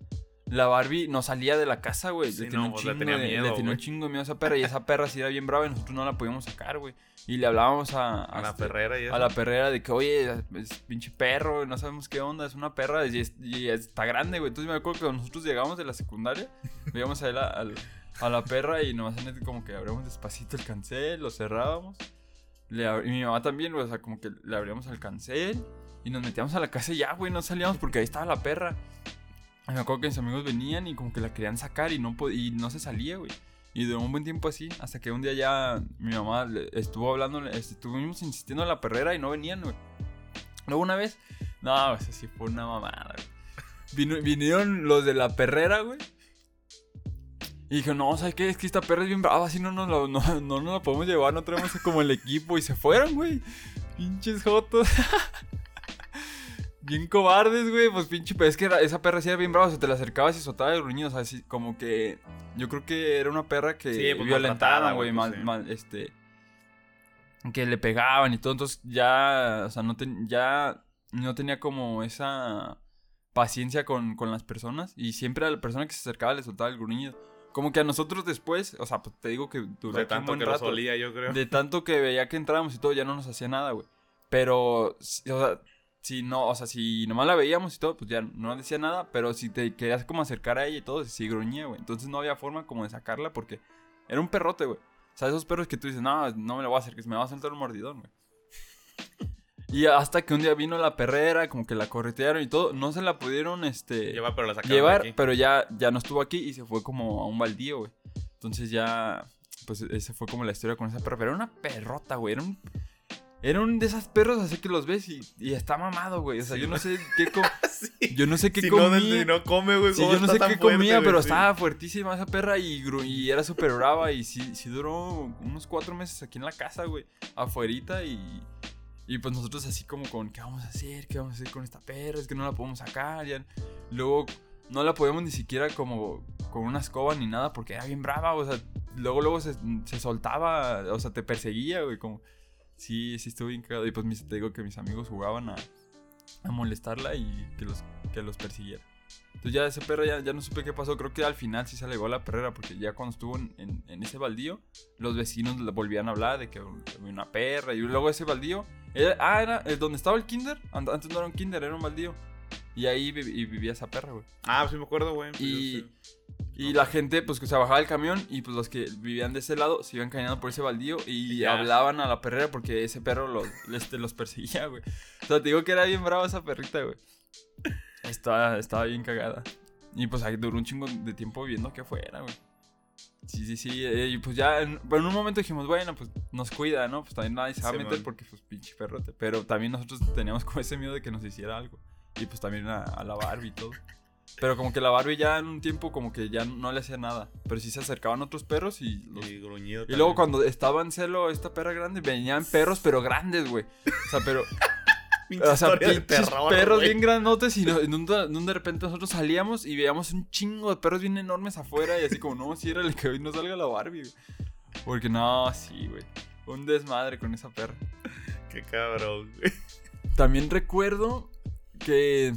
la Barbie no salía de la casa, güey. Sí, le tenía no, un chingo tenía de- miedo, le tenía un chingo de miedo a esa perra y esa perra sí era bien brava y nosotros no la podíamos sacar, güey. Y le hablábamos a, A la este, perrera y eso. a la perrera de que, oye, es pinche perro, no sabemos qué onda, es una perra y, es- y está grande, güey. Entonces me acuerdo que nosotros llegamos de la secundaria, veíamos a, la, al- a la perra y nomás en- como que abríamos despacito el cancel, lo cerrábamos. Le y mi mamá también, o sea, como que le abríamos el cancel y nos metíamos a la casa ya, güey, no salíamos porque ahí estaba la perra. Y me acuerdo que mis amigos venían y como que la querían sacar y no, y no se salía, güey. Y duró un buen tiempo así, hasta que un día ya mi mamá estuvo hablando, estuvimos insistiendo a la perrera y no venían, güey. Luego una vez, no, pues así fue una mamada, güey. Vinieron los de la perrera, güey. Y dijo, no, ¿sabes qué? Es que esta perra es bien brava, así no nos, la, no, no nos la podemos llevar, no tenemos como el equipo. Y se fueron, güey. Pinches jotos. bien cobardes, güey. Pues pinche, pero es que era- esa perra sí era bien brava, o sea, te la acercabas y soltaba el gruñido, o sea, así como que... Yo creo que era una perra que Sí, pues, maltratada, güey, pues, sí. mal, este... Que le pegaban y todo, entonces ya, o sea, no, ten- ya no tenía como esa paciencia con, con las personas y siempre a la persona que se acercaba le soltaba el gruñido. Como que a nosotros después, o sea, pues te digo que duró de un tanto buen que lo rato. solía, yo creo. De tanto que veía que entrábamos y todo, ya no nos hacía nada, güey. Pero, o sea, si no, o sea, si nomás la veíamos y todo, pues ya no decía nada. Pero si te querías como acercar a ella y todo, sí gruñía, güey. Entonces no había forma como de sacarla porque era un perrote, güey. O sea, esos perros que tú dices, no, no me lo voy a acercar, me va a soltar un mordidón, güey. Y hasta que un día vino la perrera, como que la corretearon y todo, no se la pudieron, este Lleva, pero la sacaron de llevar, aquí. pero ya, ya no estuvo aquí y se fue como a un baldío, güey. Entonces ya, pues esa fue como la historia con esa perra. Pero era una perrota, güey. Era un, era un de esas perros así que los ves y, y está mamado, güey. O sea, Sí, yo no sé qué Sí. yo no sé qué si, comía. no, si no come, güey. Sí, ¿cómo yo no sé qué fuerte, comía, güey? pero estaba fuertísima esa perra y, y era súper brava. Y sí, sí duró unos cuatro meses aquí en la casa, güey. Afuerita y, y pues nosotros así como con, ¿qué vamos a hacer? ¿Qué vamos a hacer con esta perra? Es que no la podemos sacar. Ya. Luego no la podemos ni siquiera como con una escoba ni nada porque era bien brava. O sea, luego, luego se, se soltaba, o sea, te perseguía, güey. Como, sí, sí estuvo bien cagado. Y pues mis- te digo que mis amigos jugaban a, a molestarla y que los, que los persiguiera. Entonces ya ese perro ya, ya no supe qué pasó. Creo que al final sí se alegó a la perrera porque ya cuando estuvo en, en- en ese baldío, los vecinos volvían a hablar de que había una perra. Y luego ese baldío... era- ah, era eh, donde estaba el kinder. Ant- Antes no era un kinder, era un baldío. Y ahí vi- y vivía esa perra, güey. Ah, sí me acuerdo, güey. Y- Yo sí. Y la gente, pues, que se bajaba del camión y pues los que vivían de ese lado se iban caminando por ese baldío y Y ya. hablaban a la perrera porque ese perro los, este, los perseguía, güey. O sea, te digo que era bien brava esa perrita, güey. Estaba, estaba bien cagada. Y pues ahí duró un chingo de tiempo viviendo aquí afuera, güey. Sí, sí, sí. eh, Y pues ya, en, en un momento dijimos, bueno, pues nos cuida, ¿no? Pues también nadie se va a meter porque, pues, pinche perrote. Pero también nosotros teníamos como ese miedo de que nos hiciera algo. Y pues también a, a la Barbie y todo. Pero como que la Barbie ya en un tiempo como que ya no le hacía nada. Pero sí se acercaban otros perros y los... Y gruñido Y luego también. cuando estaba en celo esta perra grande, venían perros pero grandes, güey. O sea, pero... O sea, de terror, perros bien grandotes y no- en un, en un de repente nosotros salíamos y veíamos un chingo de perros bien enormes afuera y así como, no, si era el que hoy no salga la Barbie, güey. Porque no, sí, güey. Un desmadre con esa perra. Qué cabrón, güey. También recuerdo que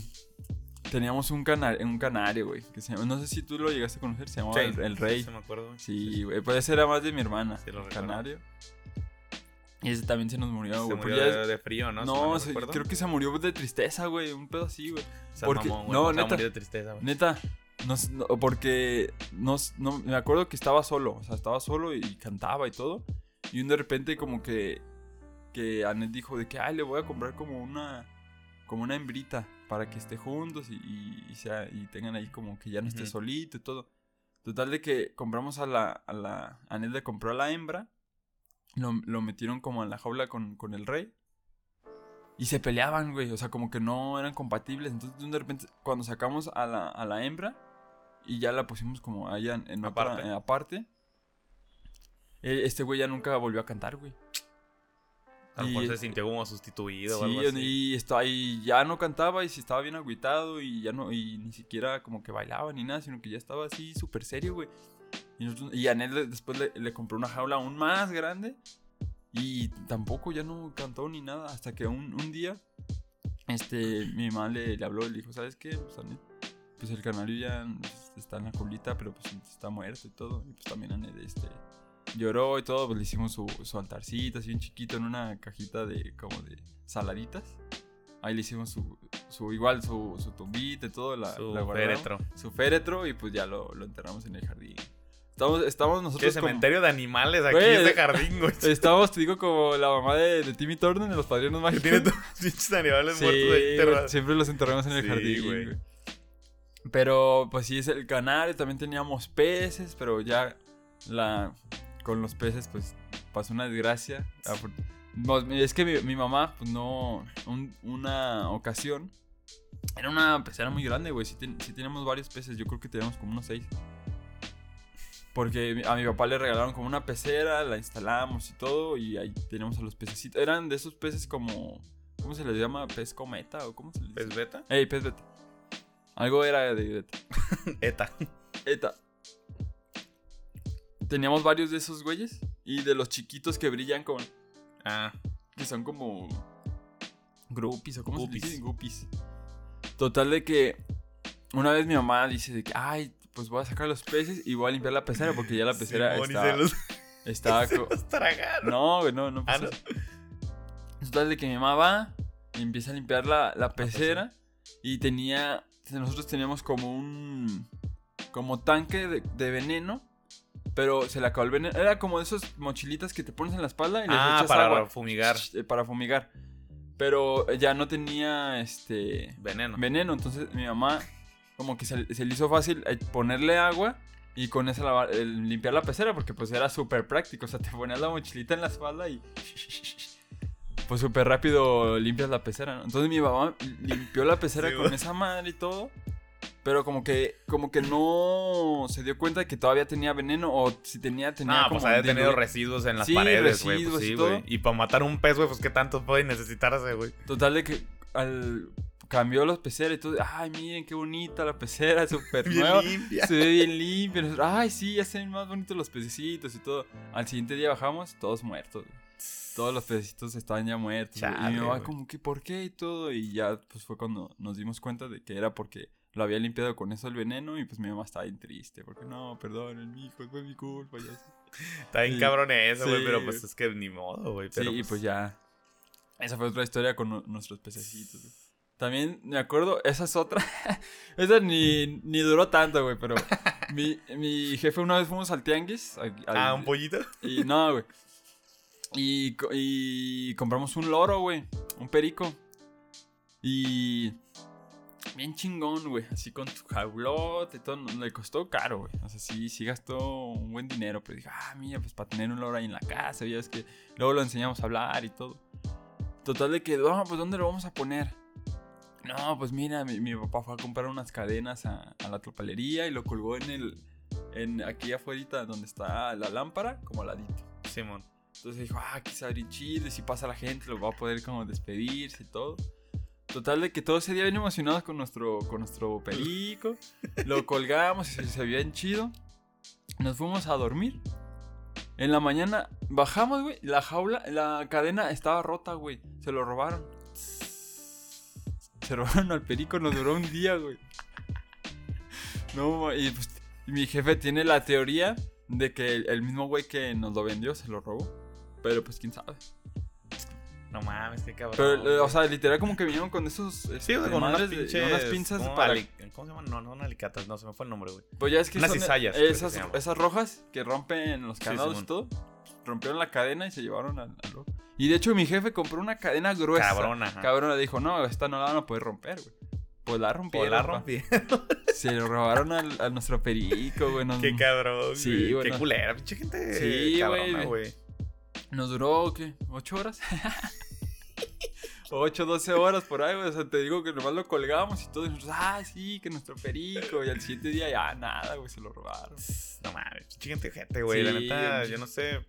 teníamos un, cana- un canario, güey. Que se llama- no sé si tú lo llegaste a conocer, se llamaba el, el Rey. Sí, me acuerdo, güey. Sí, güey, pues ese era más de mi hermana, Sí, lo recuerdo. Y ese también se nos murió, Se güey. murió porque ya de, frío, ¿no? No, se- creo que se murió de tristeza, güey. Un pedo así, güey. Se porque- mamó, güey, no, se a neta. de tristeza, güey. Neta, no, porque no, me acuerdo que estaba solo, o sea, estaba solo y cantaba y todo. Y un de repente como que que Anet dijo de que, ay, le voy a comprar como una como una hembrita para que esté juntos y, y- y sea, y tengan ahí como que ya no esté solito y todo. Total de que compramos a la, a la, Anet le compró a la hembra, lo, lo metieron como en la jaula con, con el rey. Y se peleaban, güey. O sea, como que no eran compatibles. Entonces, de repente, cuando sacamos a la, a la hembra y ya la pusimos como allá en, en otra- Aparte. en aparte, eh, este güey ya nunca volvió a cantar, güey. A lo mejor se sintió como sustituido o algo así. y, está, y ya no cantaba y sí estaba bien agüitado y ya no, y ni siquiera como que bailaba ni nada, sino que ya estaba así súper serio, güey. Y, nosotros- y Anel después le, le compró una jaula aún más grande. Y tampoco ya no cantó ni nada. Hasta que un, un día, este, mi mamá le, le habló y le dijo, ¿sabes qué? Pues, Anel, pues el canario ya está en la jaulita, pero pues está muerto y todo. Y pues también Anel, este, lloró y todo. Pues le hicimos su, su altarcito así bien chiquito en una cajita de, como de saladitas. Ahí le hicimos su, su igual, su, su tumbita y todo. La, Su la guardamos féretro. su féretro y pues ya lo, lo enterramos en el jardín. Estamos, estamos ¿Qué nosotros como, cementerio de animales aquí Güey, es de jardín, güey? Estamos, te digo, como la mamá de, de Timmy Turner en Los Padrinos Que Mágicos. tiene todos los pinches animales Sí, muertos ahí enterrados. siempre los enterramos en el Sí, jardín, güey. güey. Pero pues sí, es el canario, también teníamos peces, pero ya la con los peces pues pasó una desgracia. Es que mi, mi mamá, pues no, un- una ocasión, era una pecera muy grande, güey, sí, ten- sí teníamos varios peces, yo creo que teníamos como unos seis. Porque a mi papá le regalaron como una pecera, la instalamos y todo, y ahí teníamos a los pececitos. Eran de esos peces como, ¿cómo se les llama? ¿Pez cometa o cómo se les? ¿Es beta? Ey, pez beta. Algo era de beta. Eta. Eta. Teníamos varios de esos güeyes. Y de los chiquitos que brillan como. Ah, Que son como. Groupies o como se Guppies. dice. Guppies. Total de que. Una vez mi mamá dice de que. Ay, pues voy a sacar los peces y voy a limpiar la pecera. Porque ya la pecera y está. se los, se tragaron. No, güey, no, no. Ah, pasó ¿no? Total de que mi mamá va y empieza a limpiar la, la pecera. Y tenía. Nosotros teníamos como un. Como tanque de, de veneno. Pero se le acabó el veneno. Era como de esos mochilitas que te pones en la espalda y les Ah, echas para agua. fumigar. Eh, Para fumigar. Pero ya no tenía este. Veneno. Veneno. Entonces mi mamá. Como que se, se le hizo fácil eh, ponerle agua. Y con eso el- limpiar la pecera. Porque pues era súper práctico. O sea, te ponías la mochilita en la espalda y. Pues súper rápido limpias la pecera, ¿no? Entonces mi mamá limpió la pecera Sí, con esa madre y todo. Pero como que, como que no se dio cuenta de que todavía tenía veneno. O si tenía, tenía No, como. pues ha tenido residuos en las Sí, paredes, güey. Pues sí, güey. Y para matar un pez, güey, pues qué tanto puede necesitarse, güey. Total de que al cambió los peceras y todo. Ay, miren qué bonita la pecera, súper nueva. limpia. Se ve bien limpia. Ay, sí, ya se ven más bonitos los pececitos y todo. Al siguiente día bajamos, todos muertos. Todos los pececitos estaban ya muertos. y mi mamá como que, ¿por qué? Y todo. Y ya, pues fue cuando nos dimos cuenta de que era porque lo había limpiado con eso el veneno. Y pues mi mamá estaba bien triste. Porque no, perdón, mi hijo, fue mi culpa. Ya sé". Está bien Sí. cabrón eso, güey, Sí, pero pues es que ni modo, güey. Sí, y pues ya. Esa fue otra historia con nu- nuestros pececitos. güey. También me acuerdo, esa es otra. esa ni, ni duró tanto, güey, pero mi, mi jefe una vez fuimos al tianguis. al- al- Ah, un pollito. Y no, güey. Y, y compramos un loro, güey. Un perico. Y. Bien chingón, güey. Así con su jaulote y todo. Le costó caro, güey. O sea, sí, sí gastó un buen dinero. Pero dije, ah, mira, pues para tener un loro ahí en la casa. Ya es que luego lo enseñamos a hablar y todo. Total de que, no, pues ¿dónde lo vamos a poner? No, pues mira, mi, mi papá fue a comprar unas cadenas a, a la tropalería y lo colgó en el. En aquí afuera donde está la lámpara, como al ladito. Simón. Entonces dijo, ah, quizá abrir chido, y si pasa la gente, lo va a poder como despedirse y todo. Total de que todo ese día bien emocionados con nuestro, con nuestro perico. lo colgamos y se, se bien chido. Nos fuimos a dormir. En la mañana bajamos, güey. La jaula, la cadena estaba rota, güey. Se lo robaron. Se robaron al perico, nos duró un día, güey. No, y pues mi jefe tiene la teoría de que el, mismo güey que nos lo vendió se lo robó. Pero pues quién sabe. No mames, qué cabrón. Pero, eh, o sea, literal como que vinieron con esos... Sí, este, con unas de- pinches. unas pinzas ¿cómo, para... ¿Cómo se llaman? No, no, no alicatas, no, se me fue el nombre, güey. Pues ya es que Unas son cizallas, que esas, esas rojas que rompen los Sí, candados y todo. Rompieron la cadena y se llevaron al, al loco. Y de hecho mi jefe compró una cadena gruesa. Cabrona, ajá. Cabrona dijo, no, esta no la van a poder romper, güey. Pues la rompieron. Pues la rompí. Se lo robaron al, a nuestro perico, güey. Nos, Qué cabrón. Sí, güey. Qué culera, pinche gente. Sí, cabrona, güey. nos duró, ¿qué? ¿Ocho horas? 8, 12 horas por ahí, güey. O sea, te digo que nomás lo colgamos y todo. Y nosotros, ah, sí, que nuestro perico. Y al siguiente día ya nada, güey, se lo robaron. No mames, pinche gente gente, güey. La Sí, neta, güey. yo no sé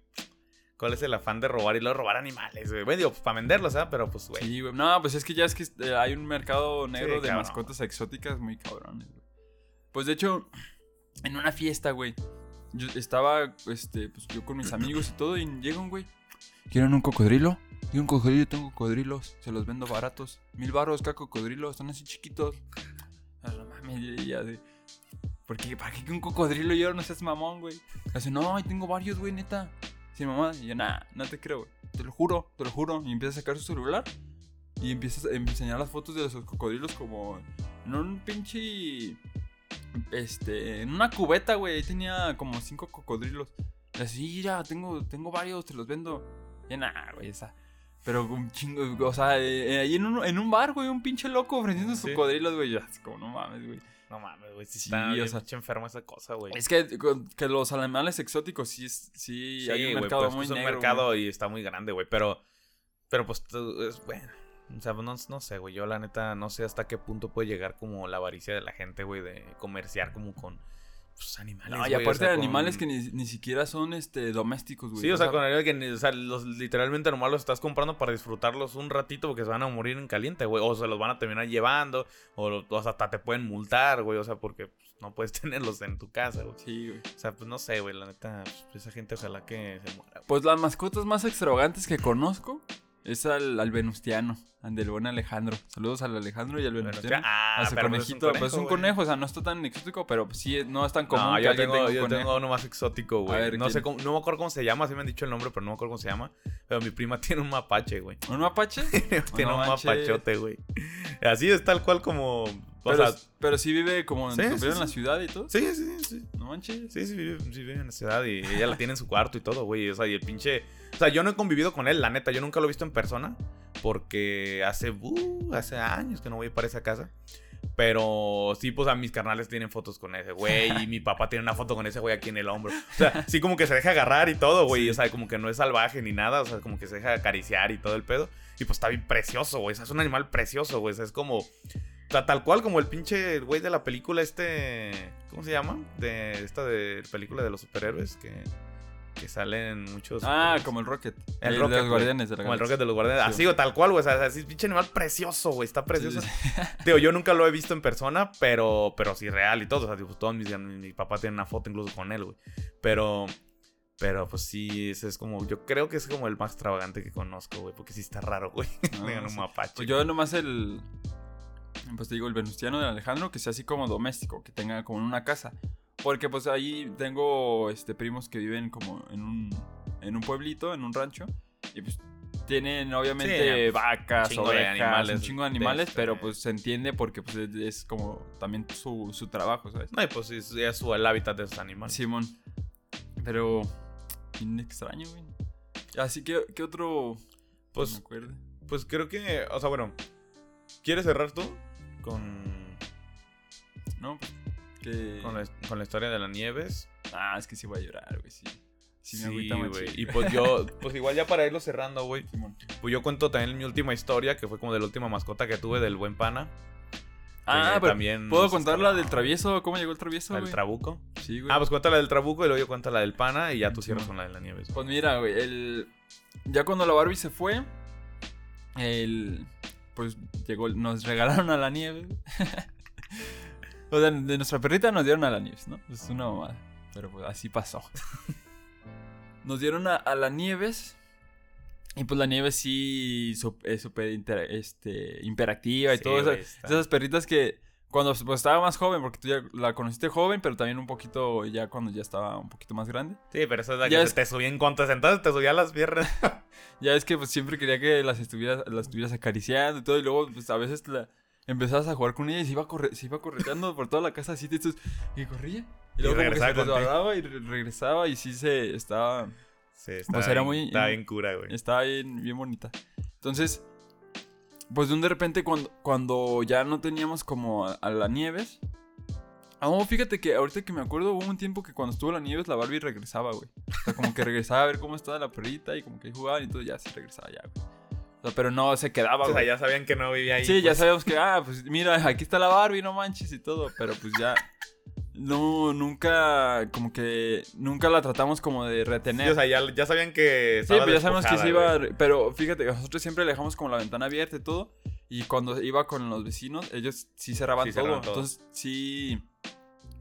cuál es el afán de robar y luego robar animales, güey. Bueno, digo, pues, para venderlos, ¿sabes? Pero pues, güey. Sí, güey. No, pues es que ya es que eh, hay un mercado negro de cabrón. mascotas exóticas muy cabrones, güey. Pues de hecho, en una fiesta, güey, yo estaba, este, pues yo con mis amigos y todo, y llega un güey. ¿Quieren un cocodrilo? Quiero un cocodrilo, tengo cocodrilos, se los vendo baratos. Mil baros cada cocodrilo, están así chiquitos. Ah, no mames, y ya de. ¿Por qué? ¿Para qué que un cocodrilo? Yo no seas mamón, güey. Hace, no, ahí tengo varios, güey, neta. Sí, mamá. Y yo, nah, no te creo, güey. Te lo juro, te lo juro. Y empieza a sacar su celular. Y empieza a enseñar las fotos de esos cocodrilos como en un pinche. Este. En una cubeta, güey. Ahí tenía como cinco cocodrilos. Y así, ya, tengo, tengo varios, te los vendo. Y nah, güey, esa. Pero un chingo, o sea, eh, ahí en un, en un bar, güey, un pinche loco ofreciendo Sí. cocodrilos, güey. Ya, así como, no mames, güey. No mames, güey. Sí, Sí, está o sea- enfermo esa cosa, güey. Es que, que los animales exóticos sí, sí, Sí, hay un mercado pues, muy es un negro, mercado y está muy grande, güey. Pero, pero pues, es bueno. O sea, no, no sé, güey. Yo la neta no sé hasta qué punto puede llegar como la avaricia de la gente, güey, de comerciar como con pues, animales. No, y o aparte sea, de con- animales que ni, ni siquiera son este domésticos, güey. Sí, o sea, con animales que ni- o sea, los, literalmente nomás los estás comprando para disfrutarlos un ratito porque se van a morir en caliente, güey. O se los van a terminar llevando, o, o sea, hasta te pueden multar, güey. O sea, porque pues, no puedes tenerlos en tu casa, güey. Sí, güey. O sea, pues no sé, güey, la neta, pues, esa gente ojalá que se muera. güey. Pues las mascotas más extravagantes que conozco es al, al venustiano, al del buen Alejandro. Saludos al Alejandro y al venustiano. ah, a su pero pues es un conejito. Pues es un conejo, o sea, no está tan exótico, pero sí, no es tan común No, que yo tengo, tenga un yo conejo. tengo uno más exótico, güey. No sé no me acuerdo cómo se llama, sí me han dicho el nombre, pero no me acuerdo cómo se llama. Pero mi prima tiene un mapache, güey. ¿Un mapache? tiene un mapachote, güey. Así es tal cual como. O Pero, sea, pero sí vive como en, Sí, sí, en la ciudad y todo. sí, sí, sí. No manches. Sí, sí vive, sí vive en la ciudad y ella la tiene en su cuarto y todo, güey. O sea, y el pinche. O sea, yo no he convivido con él, la neta. Yo nunca lo he visto en persona. Porque hace. uh, hace años que no voy para esa casa. Pero sí, pues a mis carnales tienen fotos con ese güey. Y mi papá tiene una foto con ese güey aquí en el hombro. O sea, sí, como que se deja agarrar y todo, güey. Sí. O sea, como que no es salvaje ni nada. O sea, como que se deja acariciar y todo el pedo. Y pues está bien precioso, güey. O sea, es un animal precioso, güey. O sea, es como. O sea, tal cual como el pinche güey de la película este... ¿Cómo se llama? De esta de película de los superhéroes que, que salen muchos... Ah, como el Rocket. El de Rocket, los güey. guardianes de la Como el. Rocket de los guardianes. Sí. Así o tal cual, güey. O sea, así, pinche animal precioso, güey. Está precioso. Sí, Digo, yo nunca lo he visto en persona, pero, pero sí real y todo. O sea, tipo, todos mis, mi, mi papá tiene una foto incluso con él, güey. Pero... Pero pues sí, ese es como... Yo creo que es como el más extravagante que conozco, güey. Porque sí está raro, güey. No, Tengan un mapache. Pues yo nomás el. Pues te digo, el venustiano de Alejandro, que sea así como doméstico, que tenga como en una casa. Porque pues ahí tengo este primos que viven como en un, en un pueblito, en un rancho. Y pues tienen obviamente Sí, vacas, chingo ovejas, animales un chingo de animales, este- pero pues se entiende porque pues es, es como también su, su trabajo, ¿sabes? No, y pues es, es su, el hábitat de esos animales. Simón. Pero. Bien extraño, güey. Así que, ¿qué otro? Pues- me acuerde. Pues creo que, o sea, bueno, ¿quieres cerrar tú con, No. Que. con, la, con la historia de las nieves? Ah, es que sí voy a llorar, güey, sí. Sí, me agüita güey. Y pues yo, pues igual ya para irlo cerrando, güey. Pues yo cuento también mi última historia, que fue como de la última mascota que tuve del buen pana. Ah, pero también ¿puedo contar la del travieso? ¿Cómo llegó el travieso, La del güey? trabuco. Sí, güey. Ah, pues cuenta la del trabuco y luego yo cuento la del pana y ya tú Sí, cierras con la de las nieves. Pues mira, güey, el... Ya cuando la Barbie se fue, el... Pues llegó, nos regalaron a la nieve. o sea, de nuestra perrita nos dieron a la Nieves, ¿no? Pues una mamada. Pero pues así pasó. nos dieron a, a la Nieves. Y pues la Nieves sí es súper este, y Sí, todo eso. Esas perritas que cuando pues, estaba más joven, porque tú ya la conociste joven, pero también un poquito ya cuando ya estaba un poquito más grande. Sí, pero esa es la Ya que es- te subía en cuanto te sentabas, te subía las piernas. Ya es que pues siempre quería que las estuvieras, las estuvieras acariciando y todo, y luego pues a veces la, empezabas a jugar con ella y se iba, corre, se iba correteando por toda la casa así, entonces, y corría. Y luego como que regresaba se resbalaba y re- regresaba y sí se estaba, Sí, está Pues era bien- muy- Estaba bien cura, güey. estaba bien, bien bonita. Entonces, pues de un de repente cuando, cuando ya no teníamos como a, a la Nieves. Oh, fíjate que ahorita que me acuerdo hubo un tiempo que cuando estuvo la Nieves la Barbie regresaba, güey. O sea, como que regresaba a ver cómo estaba la perrita y como que jugaban y todo, ya se regresaba ya, güey. O sea, pero no se quedaba, O sea, güey. ya sabían que no vivía ahí. Sí, ya pues. sabíamos que, ah, pues mira, aquí está la Barbie, no manches y todo, pero pues ya. No, nunca, como que, nunca la tratamos como de retener. Sí, o sea, ya, ya sabían que. Sí, pero ya sabemos que se iba. güey. Pero fíjate, nosotros siempre le dejamos como la ventana abierta y todo. Y cuando iba con los vecinos, ellos sí cerraban Sí todo. cerraban todo. Entonces, sí.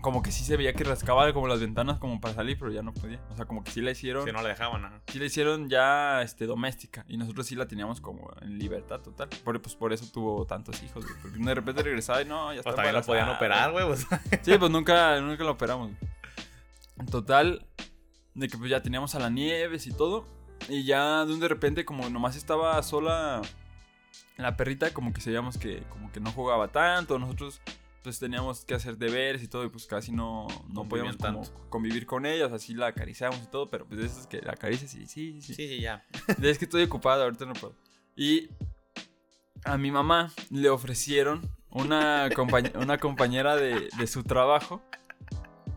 Como que sí se veía que rascaba como las ventanas como para salir, pero ya no podía. O sea, como que sí la hicieron. Si no la dejaban, ajá. Sí la hicieron ya este, doméstica. Y nosotros sí la teníamos como en libertad total. Por, pues por eso tuvo tantos hijos, güey. Porque de repente regresaba y no, ya está. Pues también la podían operar, güey. pues. Sí, pues nunca, nunca la operamos. En total, de que pues ya teníamos a la Nieves y todo. Y ya de un de repente, como nomás estaba sola la perrita, como que sabíamos que como que no jugaba tanto. Nosotros pues teníamos que hacer deberes y todo. Y pues casi no, no podíamos como convivir con ellas. Así la acariciamos y todo. Pero pues de esas que la acaricias y sí, sí. Sí, sí, ya. Es que estoy ocupado, ahorita no puedo. Y a mi mamá le ofrecieron una, compañ- una compañera de, de su trabajo.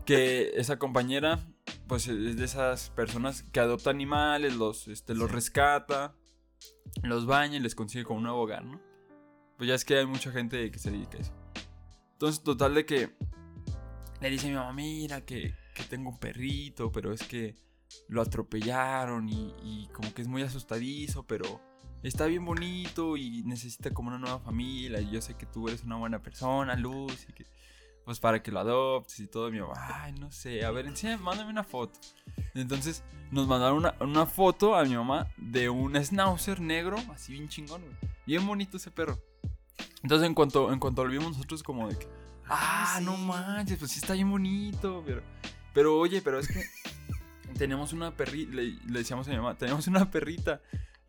Que esa compañera, pues es de esas personas que adopta animales, los, este, los rescata, los baña y les consigue como un nuevo hogar, ¿no? Pues ya es que hay mucha gente que se dedica a eso. Entonces, total de que le dice a mi mamá, mira, que, que tengo un perrito, pero es que lo atropellaron y, como que es muy asustadizo, pero está bien bonito y necesita como una nueva familia. Y yo sé que tú eres una buena persona, Luz, y que pues para que lo adoptes y todo. Mi mamá, ay, no sé, a ver, enséñame, mándame una foto. Entonces nos mandaron una, una foto a mi mamá de un schnauzer negro, así bien chingón, güey. Bien bonito ese perro. Entonces en cuanto, en cuanto lo vimos nosotros como de que, ah, no manches, pues sí está bien bonito, pero, pero oye, pero es que tenemos una perrita, le, le decíamos a mi mamá, tenemos una perrita,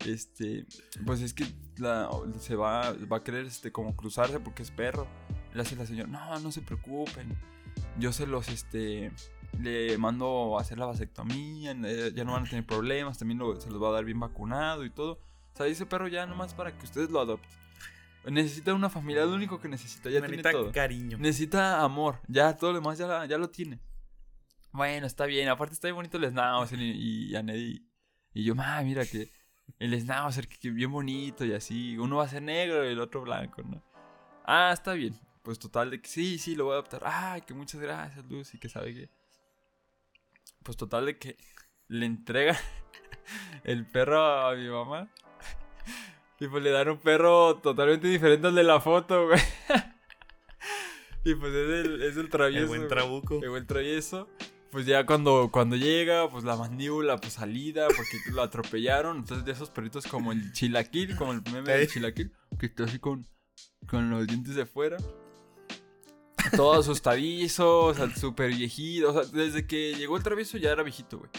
este, pues es que la, se va, va a querer, este, como cruzarse porque es perro. Le hace la señora, no, no se preocupen, yo se los, este, le mando a hacer la vasectomía, eh, ya no van a tener problemas, también lo- se los va a dar bien vacunado y todo. O sea, ese perro ya nomás para que ustedes lo adopten. Necesita una familia, lo único que necesita, ya tiene Necesita todo. cariño. Necesita amor, ya todo lo demás ya, la- ya lo tiene. Bueno, está bien, aparte está bien bonito el Schnauzer y, y, Anet y, y yo, ma, mira que el Schnauzer, que, que bien bonito y así, uno va a ser negro y el otro blanco, ¿no? Ah, está bien, pues total de que sí, sí, lo voy a adoptar. Ay, que muchas gracias, Lucy, que sabe que... Pues total de que le entrega el perro a mi mamá. Y pues le dan un perro totalmente diferente al de la foto, güey. Y pues es el, es el travieso. El buen güey. trabuco. El buen travieso. Pues ya cuando, cuando llega, pues la mandíbula, pues salida, porque lo atropellaron. Entonces de esos perritos como el chilaquil, como el meme del chilaquil, que está así con, con los dientes de fuera. Todo asustadizo, o sea, súper viejito. O sea, desde que llegó el travieso ya era viejito, güey.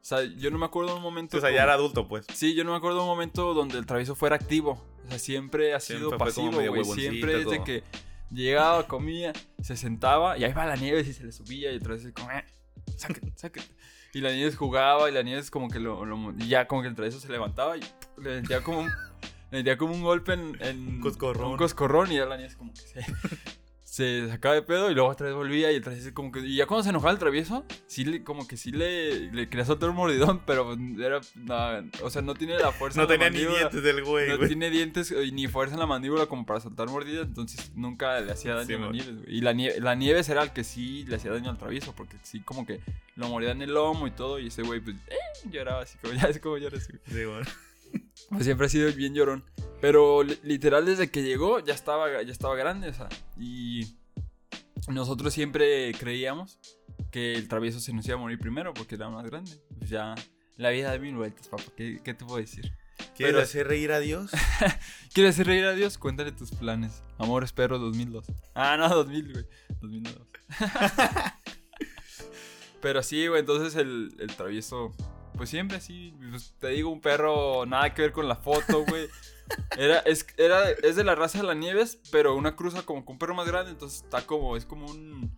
O sea, yo no me acuerdo de un momento. O sea, ya era adulto, pues. Sí, yo no me acuerdo de un momento donde el travieso fuera activo. O sea, siempre ha sido Siempre pasivo, güey. Siempre es de como- que llegaba, comía, se sentaba y ahí va la nieve y se le subía y otra vez como, eh, sáquete, sáquete. Y la nieve jugaba y la nieve es como que lo, lo- ya como que el travieso se levantaba y le metía como un, le como un golpe en, en Un coscorrón. un coscorrón y ya la nieve es como que se, se sacaba de pedo y luego otra vez volvía y el travieso como que, y ya cuando se enojaba el travieso, sí le, como que sí le, le quería soltar un mordidón, pero era, no, o sea, no tiene la fuerza No la tenía ni dientes del güey, No güey. tiene dientes eh, ni fuerza en la mandíbula como para soltar mordidas, entonces nunca le hacía daño Sí, a la mon. Nieves, güey. Y la, nie la Nieves era el que sí le hacía daño al travieso, porque sí como que lo mordía en el lomo y todo, y ese güey pues eh, lloraba así, como ya es como llora así. güey. Sí. Pues siempre ha sido bien llorón. Pero li- literal desde que llegó ya estaba, ya estaba grande, o sea, y nosotros siempre creíamos que el travieso se nos iba a morir primero porque era más grande. Pues ya, la vida de mil vueltas, papá, ¿qué, qué te puedo decir? ¿Quieres Pero- hacer reír a Dios? ¿Quieres hacer reír a Dios? Cuéntale tus planes. Amor, espero 2002. Ah, no, 2000, güey. 2002. Pero sí, güey, entonces el, el travieso, pues siempre así, pues, te digo, un perro, nada que ver con la foto, güey. Era, es, era, es de la raza de la Nieves, pero una cruza como con un perro más grande, entonces está como, es como un...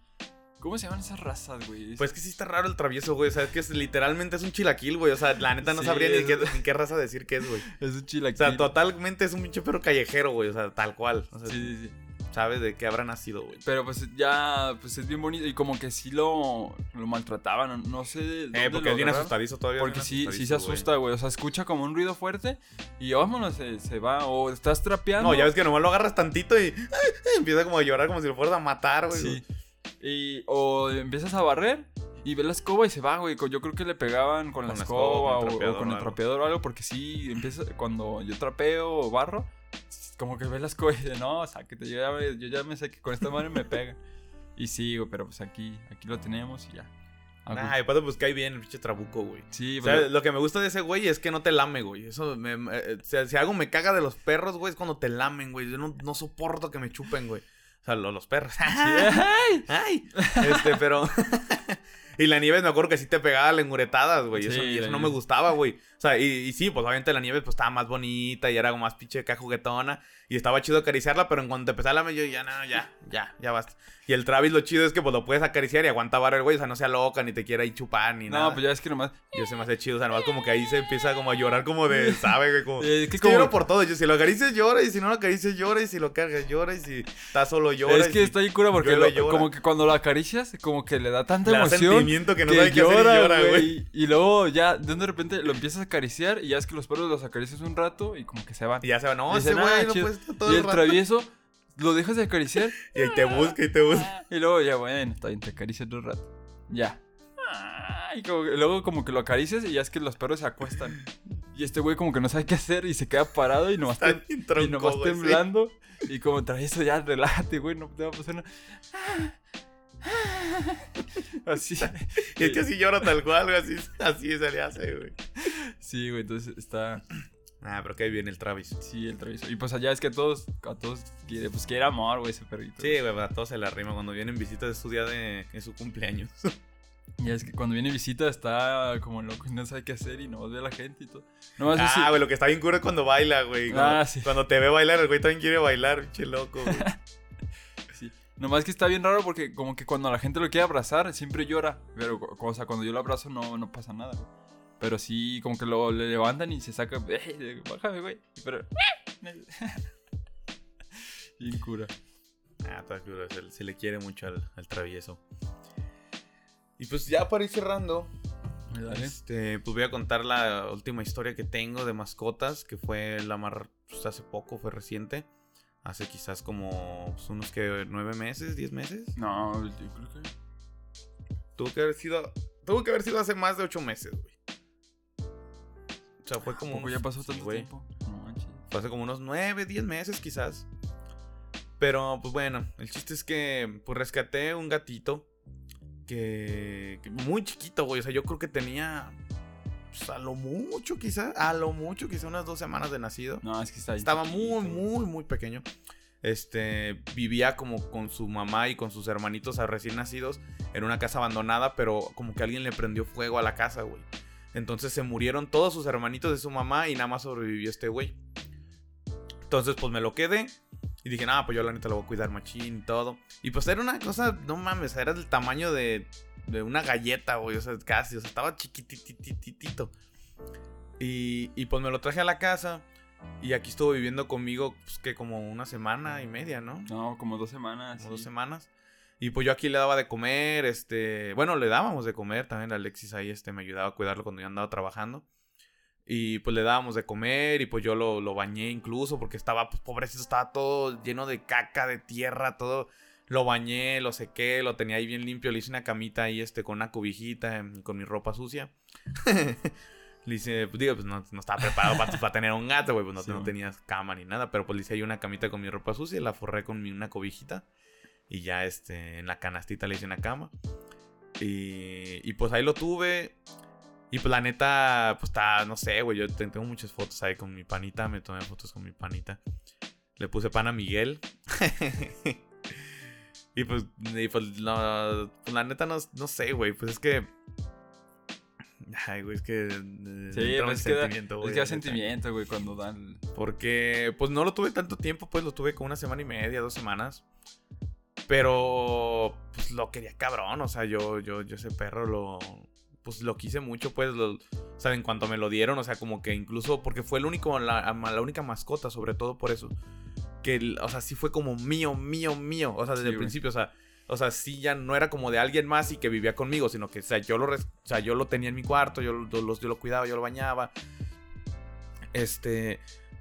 ¿Cómo se llaman esas razas, güey? Pues que sí está raro el travieso, güey. O sea, es que es- literalmente es un chilaquil, güey. O sea, la neta no Sí, sabría ni qué, ni qué raza decir que es, güey. es un O chilaquil. sea, totalmente es un pinche perro callejero, güey. O sea, tal cual. O sea, Sí, sí, sí. Sabes de qué habrá nacido, güey. Pero pues ya, pues es bien bonito y como que sí lo, lo maltrataban, no, sé de dónde Eh, porque lo es bien agarraron. asustadizo todavía. Porque sí, sí se asusta, güey. O sea, escucha como un ruido fuerte y vámonos, se, se va. O estás trapeando. No, ya ves que nomás lo agarras tantito y empieza como a llorar como si lo fueras a matar, güey. Sí. Y, o empiezas a barrer y ves la escoba y se va, güey. Yo creo que le pegaban con, la Con la escoba, o- o, con el trapeador o algo. Porque sí, empieza cuando yo trapeo o barro, como que ves la escoba y dice, no, sáquete. Yo ya, yo ya me sé que con esta madre me pega. Y sí, güey, pero pues aquí, aquí lo tenemos y ya. Ah. Ay, pues cae bien el pinche trabuco, güey. sí, O sea, pero- lo que me gusta de ese güey es que no te lame, güey. Eso, me, eh, o sea, si algo me caga de los perros, güey, es cuando te lamen, güey. Yo no, no soporto que me chupen, güey. O sea, lo- los perros. ¡Ay! ¡Ay! Este, pero... y la nieve, me acuerdo que sí te pegaba lenguretadas, güey. Eso, y eso no me gustaba, güey. Sea, y, y sí, pues obviamente la nieve pues estaba más bonita y era como más pinche acá juguetona. Y estaba chido acariciarla, pero en cuanto empezaba a lamer, yo ya, no, ya, ya, ya basta. Y el Travis lo chido es que pues lo puedes acariciar y aguanta vara el güey. O sea, no sea loca, ni te quiera ahí chupar, ni nada. No, pues ya es que nomás. Yo se me hace chido, o sea, nomás como que ahí se empieza como a llorar como de, ¿sabe, güey? Como, es que que como- lloro por todo. Yo, si lo acaricias, llora. Y si no lo acaricias, llora. Y si lo cargas, llora. Y si está solo, llora. es y que si está ahí cura porque lo- como que cuando lo acaricias, como que le da tanta le da emoción. sentimiento que no que sabe qué hacer y llora, llora, güey. Y luego ya de de repente lo empiezas a acariciar y ya es que los perros los acaricias un rato y como que se van. Y ya se va, no, ese "Ah, güey no chido". puede estar todo y el rato. travieso lo dejas de acariciar Y ahí te busca y te busca. y luego ya, bueno, está bien, te acaricias un rato. Ya. Y como luego como que lo acaricias y ya es que los perros se acuestan. Y este güey como que no sabe qué hacer y se queda parado y nomás, Está tem- bien y tronco, nomás güey, sí. temblando. Y como travieso ya, relájate, güey, no te va a pasar nada. Así. Y es que así llora tal cual, güey. Así, así se le hace, güey. Sí, güey, entonces está... Ah, pero que viene el Travis. Sí, el travieso. Y pues allá es que a todos, a todos quiere, pues quiere amor, güey, ese perrito. Sí, güey, a todos se le arrima cuando vienen visitas de su día de, su cumpleaños. Y es que cuando viene visita está como loco y no sabe qué hacer y no ve a la gente y todo. Es Ah, güey, lo que está bien cura es cuando baila, güey. Cuando, Ah, sí. cuando te ve bailar, el güey también quiere bailar, pinche loco, güey. Nomás que está bien raro porque como que cuando la gente lo quiere abrazar siempre llora. Pero, o sea, cuando yo lo abrazo no, no pasa nada, güey. Pero sí, como que lo le levantan y se saca... "Ey, bájame, güey. Pero... Bien cura. Ah, está cura, se, se le quiere mucho al, al travieso. Y pues ya para ir cerrando, Dale. Este, pues voy a contar la última historia que tengo de mascotas, que fue la más, pues, hace poco, fue reciente. Hace quizás como pues, unos que nueve meses, diez meses. No, yo creo que... Tuvo que haber sido, tuvo que haber sido hace más de ocho meses, güey. O sea, fue como unos- ya pasó sí, tanto güey. tiempo. No manches. Fue hace como unos nueve, diez meses quizás. Pero pues bueno, el chiste es que pues rescaté un gatito que, que muy chiquito, güey. O sea, yo creo que tenía pues, a lo mucho quizás, a lo mucho quizás unas dos semanas de nacido. No, es que está Estaba chiquito, muy, muy, muy pequeño. Este, vivía como con su mamá y con sus hermanitos a recién nacidos en una casa abandonada, pero como que alguien le prendió fuego a la casa, güey. Entonces se murieron todos sus hermanitos de su mamá y nada más sobrevivió este güey. Entonces, pues me lo quedé. Y dije, nada, pues yo la neta lo voy a cuidar machín y todo. Y pues era una cosa, no mames, era del tamaño de, de una galleta, güey. O sea, casi, o sea, estaba chiquititititito. Y, y pues me lo traje a la casa. Y aquí estuvo viviendo conmigo, pues que como una semana y media, ¿no? No, como dos semanas. Como dos semanas. Y pues yo aquí le daba de comer, este, bueno, le dábamos de comer, también Alexis ahí este, me ayudaba a cuidarlo cuando yo andaba trabajando. Y pues le dábamos de comer y pues yo lo, lo bañé incluso porque estaba, pues pobrecito, estaba todo lleno de caca, de tierra, todo. Lo bañé, lo sequé, lo tenía ahí bien limpio, le hice una camita ahí este, con una cobijita, em, con mi ropa sucia. le hice, pues digo, pues no, no estaba preparado para, para tener un gato, güey, pues no, Sí, no güey. tenías cama ni nada, pero pues le hice ahí una camita con mi ropa sucia, la forré con mi, una cobijita. Y ya este, en la canastita le hice una cama. Y, y pues ahí lo tuve. Y pues la neta, pues está, no sé, güey. Yo te- tengo muchas fotos ahí con mi panita. Me tomé fotos con mi panita. Le puse pan a Miguel. y pues, y pues, no, pues, la neta no, no sé, güey. Pues es que. Ay, güey, es que. eh, Sí, pues es que da- sentimiento, Es güey, que da sentimiento, güey, cuando dan... Porque, pues no lo tuve tanto tiempo, pues lo tuve como una semana y media, dos semanas. Pero, pues lo quería cabrón, o sea, yo, yo, yo ese perro lo, pues lo quise mucho, pues, lo, o sea, en cuanto me lo dieron, o sea, como que incluso, porque fue el único, la, la única mascota, sobre todo por eso, que, o sea, sí fue como mío, mío, mío, o sea, desde Sí, el güey. principio, o sea, o sea, sí ya no era como de alguien más y que vivía conmigo, sino que, o sea, yo lo, o sea, yo lo tenía en mi cuarto, yo, lo- yo, lo- yo lo cuidaba, yo lo bañaba, este,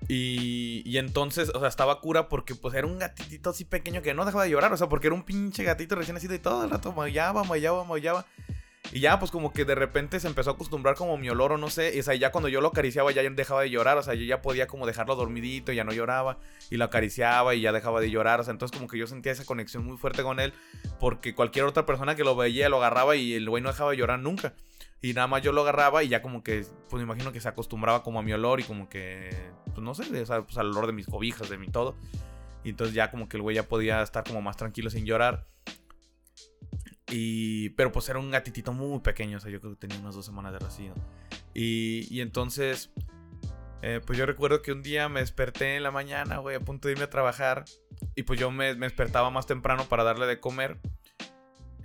y, y entonces, o sea, estaba cura porque pues era un gatitito así pequeño que no dejaba de llorar, o sea, porque era un pinche gatito recién nacido y todo el rato maullaba, maullaba, maullaba. Y ya, pues como que de repente se empezó a acostumbrar como mi olor o no sé. Y o sea, ya cuando yo lo acariciaba ya dejaba de llorar. O sea, yo ya podía como dejarlo dormidito, ya no lloraba. Y lo acariciaba y ya dejaba de llorar. O sea, entonces como que yo sentía esa conexión muy fuerte con él. Porque cualquier otra persona que lo veía lo agarraba y el güey no dejaba de llorar nunca. Y nada más yo lo agarraba y ya como que, pues me imagino que se acostumbraba como a mi olor y como que, pues no sé, o sea, pues al olor de mis cobijas, de mi todo. Y entonces ya como que el güey ya podía estar como más tranquilo sin llorar. Y, pero pues era un gatitito muy pequeño, o sea, yo creo que tenía unas dos semanas de nacido. Y, y entonces, eh, pues yo recuerdo que un día me desperté en la mañana, güey, a punto de irme a trabajar. Y pues yo me, me despertaba más temprano para darle de comer.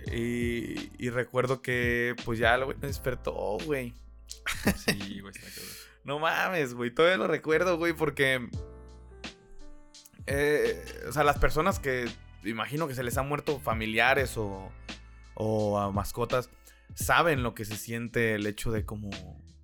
Y, y recuerdo que pues ya lo me despertó, güey. Sí, güey, está No mames, güey, todavía lo recuerdo, güey, porque... Eh, o sea, las personas que imagino que se les han muerto familiares o o a mascotas, saben lo que se siente el hecho de como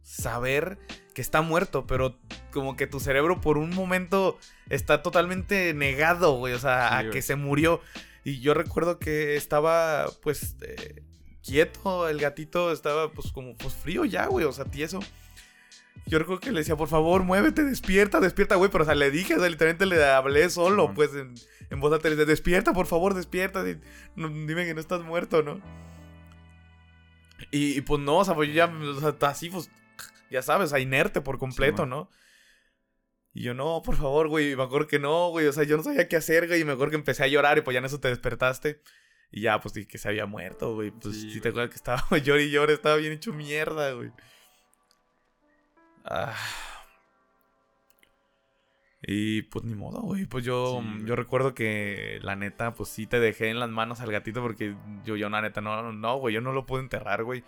saber que está muerto, pero como que tu cerebro por un momento está totalmente negado, güey, o sea, a que se murió. Y yo recuerdo que estaba, pues, eh, quieto, el gatito estaba, pues, como, pues, frío ya, güey, o sea, tieso. Yo recuerdo que le decía, por favor, muévete, despierta, despierta, güey. Pero, o sea, le dije, o sea, literalmente le hablé solo, pues, en, en, voz alta. Le dije, despierta, por favor, despierta. dime que no estás muerto, ¿no? Y, pues no, o sea, pues yo ya, o sea, así, pues, ya sabes, a inerte por completo, ¿no? Y yo, no, por favor, güey. Y me acuerdo que no, güey. O sea, yo no sabía qué hacer, güey. Y me acuerdo que empecé a llorar y pues ya en eso te despertaste. Y ya, pues dije que se había muerto, güey. Pues sí, te acuerdas que estaba llorando y llorando, estaba bien hecho mierda, güey. Ah. Y pues ni modo, güey. Pues yo, yo recuerdo que la neta, pues sí te dejé en las manos al gatito porque yo, yo, la neta, no, no, güey, yo no lo puedo enterrar, güey.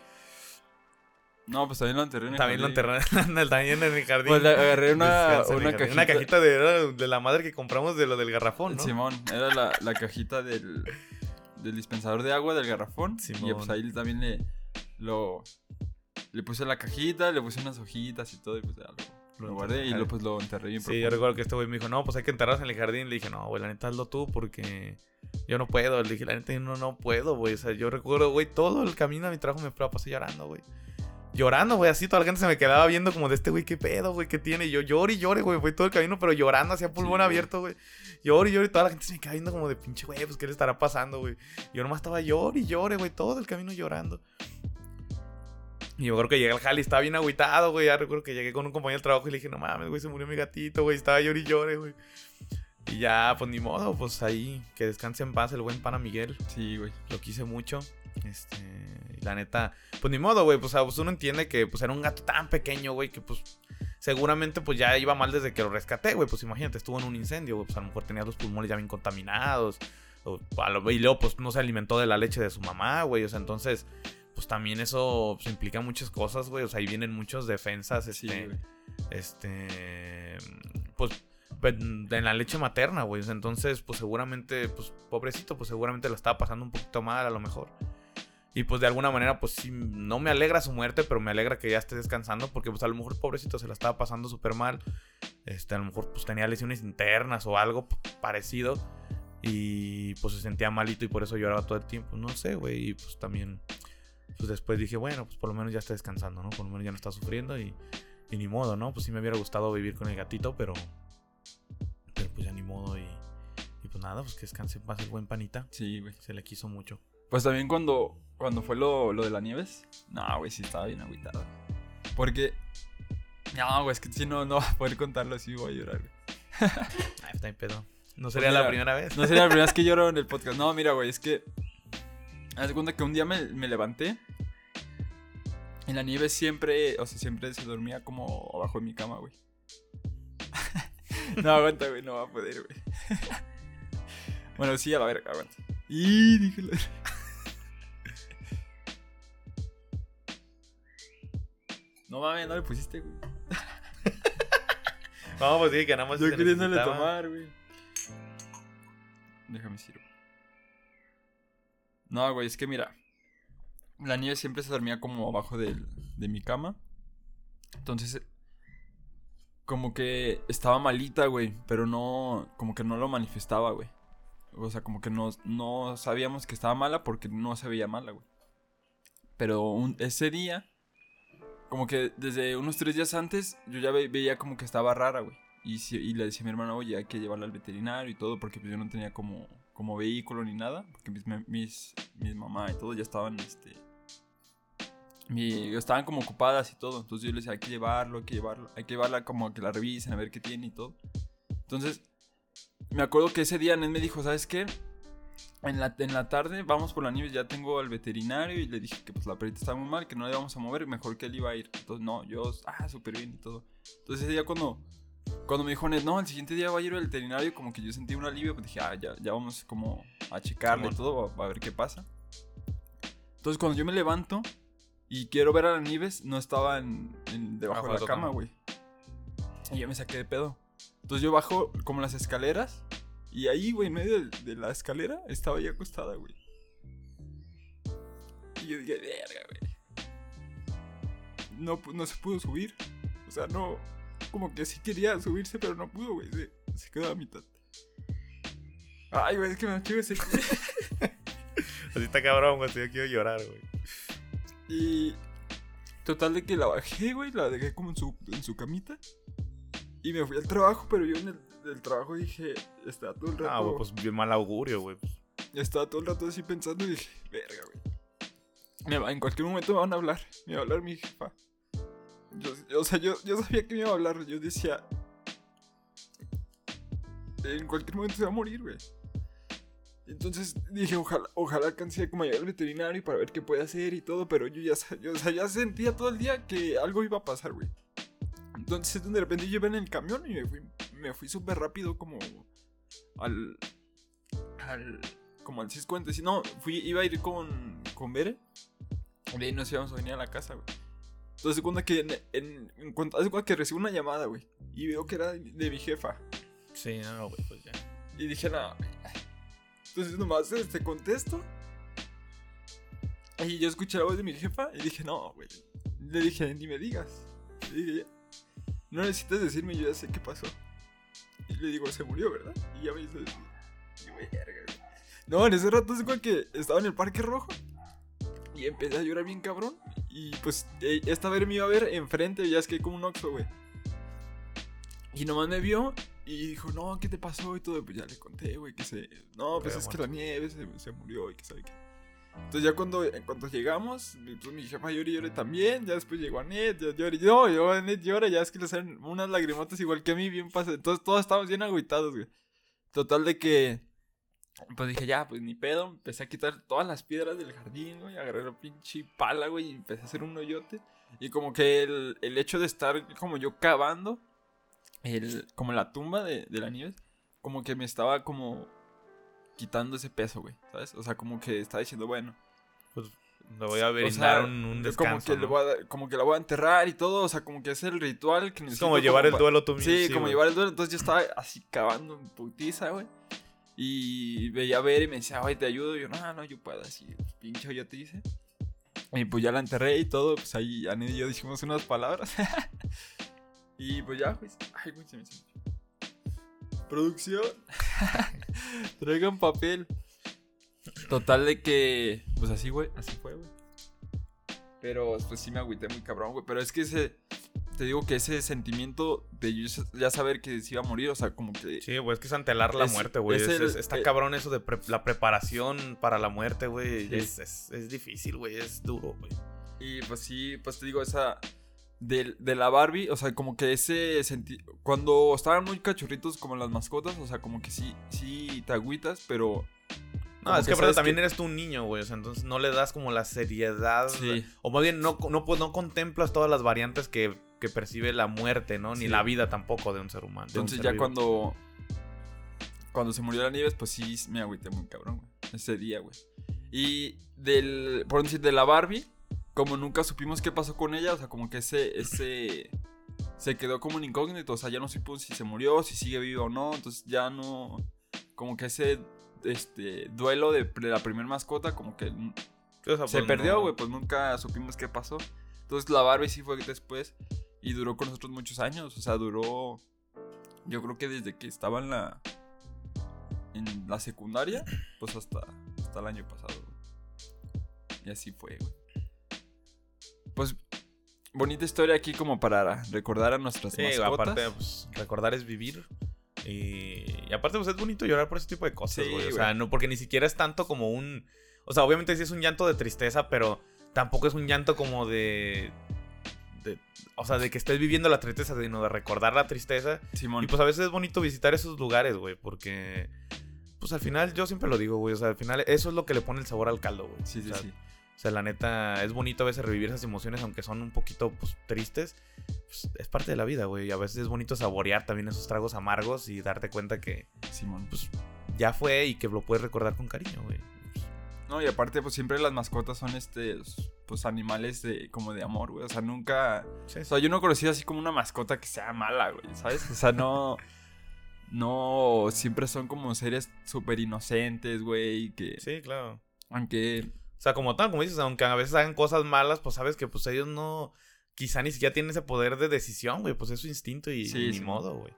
No, pues también lo enterré en el también jardín. También lo enterré también en el jardín. Pues agarré una, una cajita. Una cajita de, de la madre que compramos de lo del garrafón, ¿no? Simón, era la, la cajita del, del dispensador de agua del garrafón. Simón. Y pues ahí también le, lo, le puse la cajita, le puse unas hojitas y todo, y pues ya lo, guardé y luego pues lo enterré bien Sí, yo recuerdo que este güey me dijo, no, pues hay que enterrarse en el jardín. Le dije, no, güey, la neta hazlo tú porque yo no puedo. Le dije, la neta no, no puedo, güey. O sea, yo recuerdo, güey, todo el camino a mi trabajo me pasé llorando, güey. Llorando, güey, así toda la gente se me quedaba viendo como de este güey, qué pedo, güey, qué tiene. Y yo lloro y lloro, güey, fue todo el camino, pero llorando hacia pulmón abierto, güey. Lloro y lloro y toda la gente se me quedaba viendo como de pinche, güey, pues qué le estará pasando, güey. Yo nomás estaba lloro y llore, güey, todo el camino llorando. Y yo creo que llegué al jali, estaba bien agüitado, güey. Ya recuerdo que llegué con un compañero de trabajo y le dije, no mames, güey, se murió mi gatito, güey. Estaba y llore, güey. Y ya, pues ni modo, pues ahí, que descanse en paz el buen pana Miguel. Sí, güey. Lo quise mucho. Este, la neta, pues ni modo, güey. Pues, pues, uno entiende que pues era un gato tan pequeño, güey, que pues seguramente pues ya iba mal desde que lo rescaté, güey. Pues imagínate, estuvo en un incendio, güey. Pues a lo mejor tenía los pulmones ya bien contaminados. y luego, pues no se alimentó de la leche de su mamá, güey. O sea, entonces, pues también eso pues, implica muchas cosas, güey. O sea, ahí vienen muchas defensas, este, este, pues en la leche materna, güey. Entonces, pues seguramente, pues pobrecito, pues seguramente lo estaba pasando un poquito mal a lo mejor. Y pues de alguna manera, pues sí, no me alegra su muerte, pero me alegra que ya esté descansando, porque pues a lo mejor pobrecito se la estaba pasando súper mal. Este, a lo mejor pues tenía lesiones internas o algo parecido. Y pues se sentía malito y por eso lloraba todo el tiempo. No sé, güey. Y pues también pues después dije, bueno, pues por lo menos ya está descansando, ¿no? Por lo menos ya no está sufriendo y, y ni modo, ¿no? Pues sí me hubiera gustado vivir con el gatito, pero, pero pues ya ni modo y, y pues nada, pues que descanse paz el buen panita. Sí, güey. Se le quiso mucho. Pues también cuando, cuando fue lo, lo de la nieves, no, güey, sí estaba bien agüitado. Porque, no, güey, es que si no, no va a poder contarlo así, voy a llorar, güey. Ay, está en pedo. No pues sería la primera vez. No sería la primera vez que lloro en el podcast. No, mira, güey, es que Haz cuenta que un día me, me levanté. En la nieve siempre, o sea, siempre se dormía como abajo de mi cama, güey. no, aguanta, güey, no va a poder, güey. bueno, sí, a la verga, aguanta. Y dije No mames, no le pusiste, güey. Vamos, pues sí, que nada más. Yo queriéndole tomar, güey. Déjame sirvo. No, güey, es que mira. La nieve siempre se dormía como abajo de, de mi cama. Entonces, como que estaba malita, güey. Pero no, como que no lo manifestaba, güey. O sea, como que no, no sabíamos que estaba mala porque no se veía mala, güey. Pero un- ese día, como que desde unos tres días antes, yo ya ve- veía como que estaba rara, güey. Y, y le decía a mi hermana, oye, hay que llevarla al veterinario y todo, porque pues yo no tenía como, como vehículo ni nada. Porque mis, mis, mis mamá y todo ya estaban, este... mi- estaban como ocupadas y todo. Entonces yo les decía, hay que llevarlo, hay que llevarlo. Hay que llevarla como a que la revisen, a ver qué tiene y todo. Entonces, me acuerdo que ese día Ned me dijo, ¿sabes qué? En la, en la tarde vamos por la nieve, ya tengo al veterinario y le dije que pues la perrita estaba muy mal, que no la íbamos a mover, mejor que él iba a ir. Entonces, no, yo, ah, súper bien y todo. Entonces ese día cuando, cuando me dijo Ned, no, el siguiente día va a ir al veterinario, como que yo sentí un alivio, pues dije, ah, ya, ya vamos como a checarle y todo, a, a ver qué pasa. Entonces cuando yo me levanto y quiero ver a la Nieves, no estaba en, en- debajo de la cama, güey. Y yo me saqué de pedo. Entonces yo bajo como las escaleras y ahí, güey, en medio de, de la escalera, estaba ya acostada, güey. Y yo dije, verga, güey. No, no se pudo subir. O sea, no. Como que sí quería subirse, pero no pudo, güey. Se, se quedó a mitad. Ay, güey, es que me chivo ese. Así está cabrón, güey. Yo quiero llorar, güey. Y. Total de que la bajé, güey. La dejé como en su, en su camita. Y me fui al trabajo, pero yo en el, trabajo dije. Estaba todo el rato. Ah, güey, pues bien mal augurio, güey. Pues, Estaba todo el rato así pensando y dije, verga, güey. Me va- en cualquier momento me van a hablar. Me va a hablar mi jefa. Yo, o sea, yo, yo sabía que me iba a hablar. Yo decía. En cualquier momento se va a morir, güey. Entonces dije, ojalá, ojalá alcance como llegar al veterinario para ver qué puede hacer y todo. Pero yo ya, yo, o sea, ya sentía todo el día que algo iba a pasar, güey. Entonces de repente yo iba en el camión y me fui, me fui súper rápido como al, al como al 640. Si no, fui, iba a ir con, con Bere. Y ahí nos íbamos a venir a la casa, güey. Entonces, cuando que en, en, en cuanto, cuenta que recibo una llamada, güey. Y veo que era de, de mi jefa. sí, no, güey, pues ya. Y dije, no. güey. Entonces, nomás este, contesto. Y yo escuché la voz de mi jefa y dije, no, güey. Le dije, ni me digas. Le dije, no necesitas decirme, yo ya sé qué pasó. Y le digo, se murió, ¿verdad? Y ya me hizo decir. No, en ese rato se cuenta que estaba en el Parque Rojo. Y empecé a llorar bien cabrón. Y pues eh, esta vez me iba a ver enfrente, ya es que hay como un oxo, güey. Y nomás me vio y dijo, no, ¿qué te pasó? Y todo, pues ya le conté, güey, que se... No, pues Pero es que la nieve se, se murió y que sabe qué. Entonces ya cuando, en cuanto llegamos, pues mi jefa lloró y lloré también, ya después llegó Anet, ya lloré, no, yo Anet llora, ya es que le salen unas lagrimotas igual que a mí, bien pasa, entonces todos estábamos bien agüitados, güey. Total de que, pues dije, ya, pues ni pedo, empecé a quitar todas las piedras del jardín, güey, agarré la pinche pala, güey, y empecé a hacer un hoyote. Y como que el, el hecho de estar como yo cavando, el, como la tumba de, de la nieve, como que me estaba como quitando ese peso, güey, ¿sabes? O sea, como que estaba diciendo, bueno, Pues le voy a o brindar sea, un, un como descanso. que, le ¿no? voy a, como que la voy a enterrar y todo, o sea, como que es el ritual que Es necesito. como llevar el pa- duelo tú mismo. Sí, como güey. llevar el duelo. Entonces yo estaba así cavando en putiza, güey. Y veía a ver y me decía, oye, te ayudo. Y yo, no, no, yo puedo, así, pinche yo te hice. Y pues ya la enterré y todo. Pues ahí Anel y yo dijimos unas palabras. y pues ya, pues. Ay, güey, se me hizo. Producción. Traigan papel. Total de que. Pues así, güey. Así fue, güey. Pero pues sí me agüité muy cabrón, güey. Pero es que ese. Te digo que ese sentimiento de ya saber que se iba a morir, o sea, como que. Sí, güey, es que es antelar la Es- muerte, güey. es Es- el- es- está eh, cabrón eso de pre- la preparación para la muerte, güey. Sí. Es, es- es difícil, güey. Es duro, güey. Y pues sí, pues te digo, esa. De, de la Barbie, o sea, como que ese senti Cuando estaban muy cachorritos como las mascotas, o sea, como que sí, sí te agüitas, pero. No, es que, aparte también eres tú un niño, güey. O sea, entonces no le das como la seriedad. Sí. O más bien, no, no, pues, no contemplas todas las variantes que, que percibe la muerte, ¿no? Ni Sí. la vida tampoco de un ser humano. Entonces ser ya vivo. cuando. Cuando se murió la Nieves, pues sí me agüité muy cabrón, güey. Ese día, güey. Y del. Por decir, de la Barbie, como nunca supimos qué pasó con ella, o sea, como que ese. ese se quedó como un incógnito, o sea, ya no supimos si se murió, si sigue viva o no, entonces ya no. Como que ese. Este. Duelo de, de la primer mascota, como que o sea, se pues, perdió, no- güey, pues nunca supimos qué pasó. Entonces la Barbie sí fue después y duró con nosotros muchos años, o sea, duró yo creo que desde que estaba en la en la secundaria, pues hasta hasta el año pasado. Y así fue, güey. pues, bonita historia aquí como para recordar a nuestras Sí, mascotas. aparte, pues, recordar es vivir. Y, y aparte, pues es bonito llorar por ese tipo de cosas, Sí, güey. o sea, no, porque ni siquiera es tanto como un. O sea, obviamente sí es un llanto de tristeza, pero tampoco es un llanto como de. de- o sea, de que estés viviendo la tristeza, sino de recordar la tristeza. Simón. Y pues a veces es bonito visitar esos lugares, güey, porque. Pues al final, yo siempre lo digo, güey. O sea, al final, eso es lo que le pone el sabor al caldo, güey. sí, sí, o sea, sí. O sea, la neta, es bonito a veces revivir esas emociones, aunque son un poquito pues, tristes. Pues, es parte de la vida, güey. Y a veces es bonito saborear también esos tragos amargos y darte cuenta que Simón. pues, ya fue y que lo puedes recordar con cariño, güey. No, y aparte, pues siempre las mascotas son este, pues animales de, como de amor, güey. O sea, nunca. Sí, O sea, yo no he conocido así como una mascota que sea mala, güey, ¿sabes? O sea, no. No, siempre son como seres súper inocentes, güey, que sí, claro. aunque sea, como tal, como dices, aunque a veces hagan cosas malas, pues sabes que pues ellos no... Quizá ni siquiera tienen ese poder de decisión, güey. Pues es su instinto y, Sí, y ni sí. modo, güey.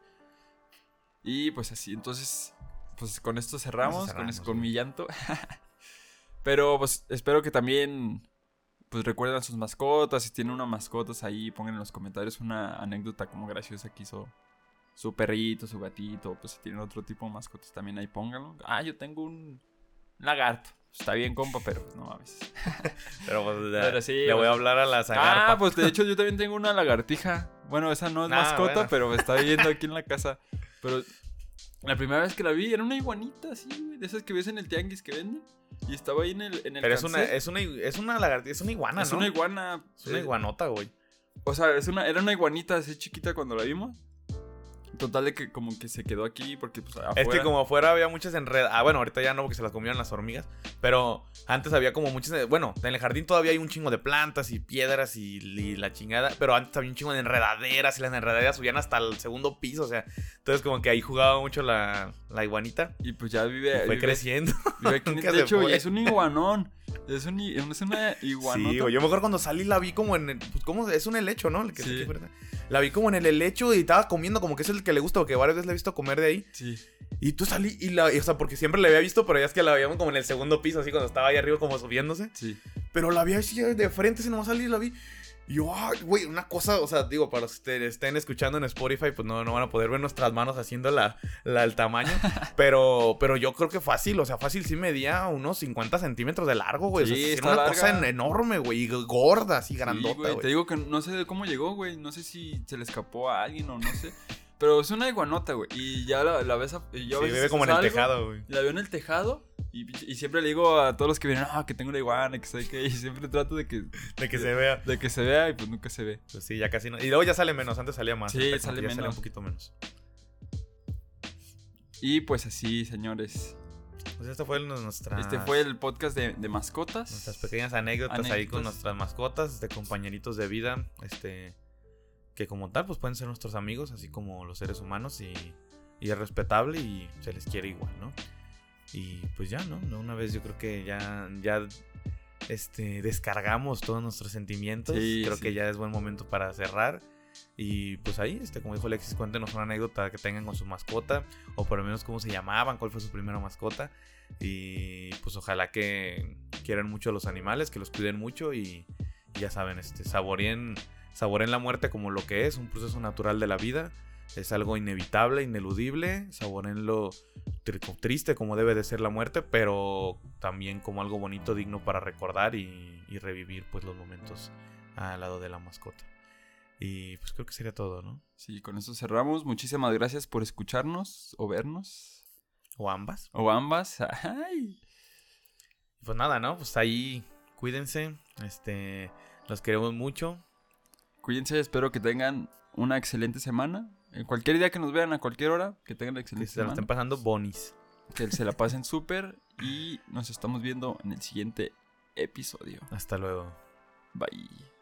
Y pues así, entonces, pues con esto cerramos, con, cerramos, es- con mi llanto. Pero pues espero que también, pues recuerden a sus mascotas, si tienen una mascotas ahí, pongan en los comentarios una anécdota como graciosa que hizo su perrito, su gatito, pues si tienen otro tipo de mascotas también ahí pónganlo. Ah, yo tengo un lagarto. Está bien, compa, pero pues no mames. Pero pues le, Pero sí, le voy a hablar a la zagarpa. Ah, pues de hecho yo también tengo una lagartija. Bueno, esa no es Nah, mascota, bueno. pero está viviendo aquí en la casa. Pero la primera vez que la vi era una iguanita así, güey. De esas que ves en el tianguis que venden. Y estaba ahí en el, en el Pero es una, es una, es una lagartija, es una iguana, Es ¿no? una iguana. Es una iguanota, güey. O sea, es una, era una iguanita así chiquita cuando la vimos. Total de que como que se quedó aquí porque pues afuera... Es que como afuera había muchas enredadas. Ah, bueno, ahorita ya no porque se las comieron las hormigas. Pero antes había como muchas. Bueno, en el jardín todavía hay un chingo de plantas y piedras y, y la chingada. Pero antes había un chingo de enredaderas y las enredaderas subían hasta el segundo piso. O sea, entonces como que ahí jugaba mucho la, la iguanita. Y pues ya Y vive... fue vive- creciendo. Vive aquí y fue. es un iguanón. Es, un, es una iguanota. Sí. Yo mejor cuando salí la vi como en el. Pues, ¿cómo? Es un helecho, ¿no? El que Sí. La vi como en el helecho y estaba comiendo, como que es el que le gusta, porque varias veces le he visto comer de ahí. Sí. Y tú salí y la. y, o sea, porque siempre la había visto, pero ya es que la veíamos como en el segundo piso, así cuando estaba ahí arriba, como subiéndose. Sí. Pero la vi así de frente, si no salí y la vi. Y yo, güey, una cosa, o sea, digo, para los que estén escuchando en Spotify, pues no, no van a poder ver nuestras manos haciendo la, la- el tamaño. pero, pero yo creo que fácil, o sea, fácil sí medía unos 50 centímetros de largo, güey. o sea, Sí, sí está era una larga. cosa en- enorme, güey, y gorda, así Sí, grandota, güey. Te digo que no sé de cómo llegó, güey. No sé si se le escapó a alguien o no sé. Pero es una iguanota, güey. Y ya la, la ves. a- y yo Sí, veces vive como en el tejado, güey. La veo en el tejado. Y, y siempre le digo a todos los que vienen, ah, que tengo una iguana, que sé qué. Y siempre trato de que, De que se vea. de que se vea y pues nunca se ve. Pues sí, ya casi no. Y luego ya sale menos, antes salía más. Sí, sale menos. un poquito menos. Y pues así, señores. Pues este fue el- nuestra. Este fue el podcast de, de mascotas. Nuestras pequeñas anécdotas, ahí con nuestras mascotas, de compañeritos de vida, este, que como tal, pues pueden ser nuestros amigos, así como los seres humanos, y, y es respetable y se les quiere igual, ¿no? Y pues ya, ¿no? Una vez yo creo que ya, ya, este, descargamos todos nuestros sentimientos, Sí, creo sí. que ya es buen momento para cerrar. Y pues ahí, este, como dijo Alexis, cuéntenos una anécdota que tengan con su mascota, o por lo menos cómo se llamaban, cuál fue su primera mascota. Y pues ojalá que quieran mucho a los animales, que los cuiden mucho y, y ya saben, este, saboreen, saboreen la muerte como lo que es, un proceso natural de la vida. Es algo inevitable, ineludible. Saboreenlo tri- triste como debe de ser la muerte, pero también como algo bonito, digno para recordar y, y revivir pues los momentos al lado de la mascota. Y pues creo que sería todo, ¿no? Sí, con eso cerramos. Muchísimas gracias por escucharnos o vernos. O ambas. O ambas. Ay. Pues nada, ¿no? Pues ahí cuídense. Este, los queremos mucho. Cuídense, espero que tengan una excelente semana. En cualquier día que nos vean, a cualquier hora, que tengan Que excelente se la estén pasando bonis. Que se la pasen súper. Y nos estamos viendo en el siguiente episodio. Hasta luego. Bye.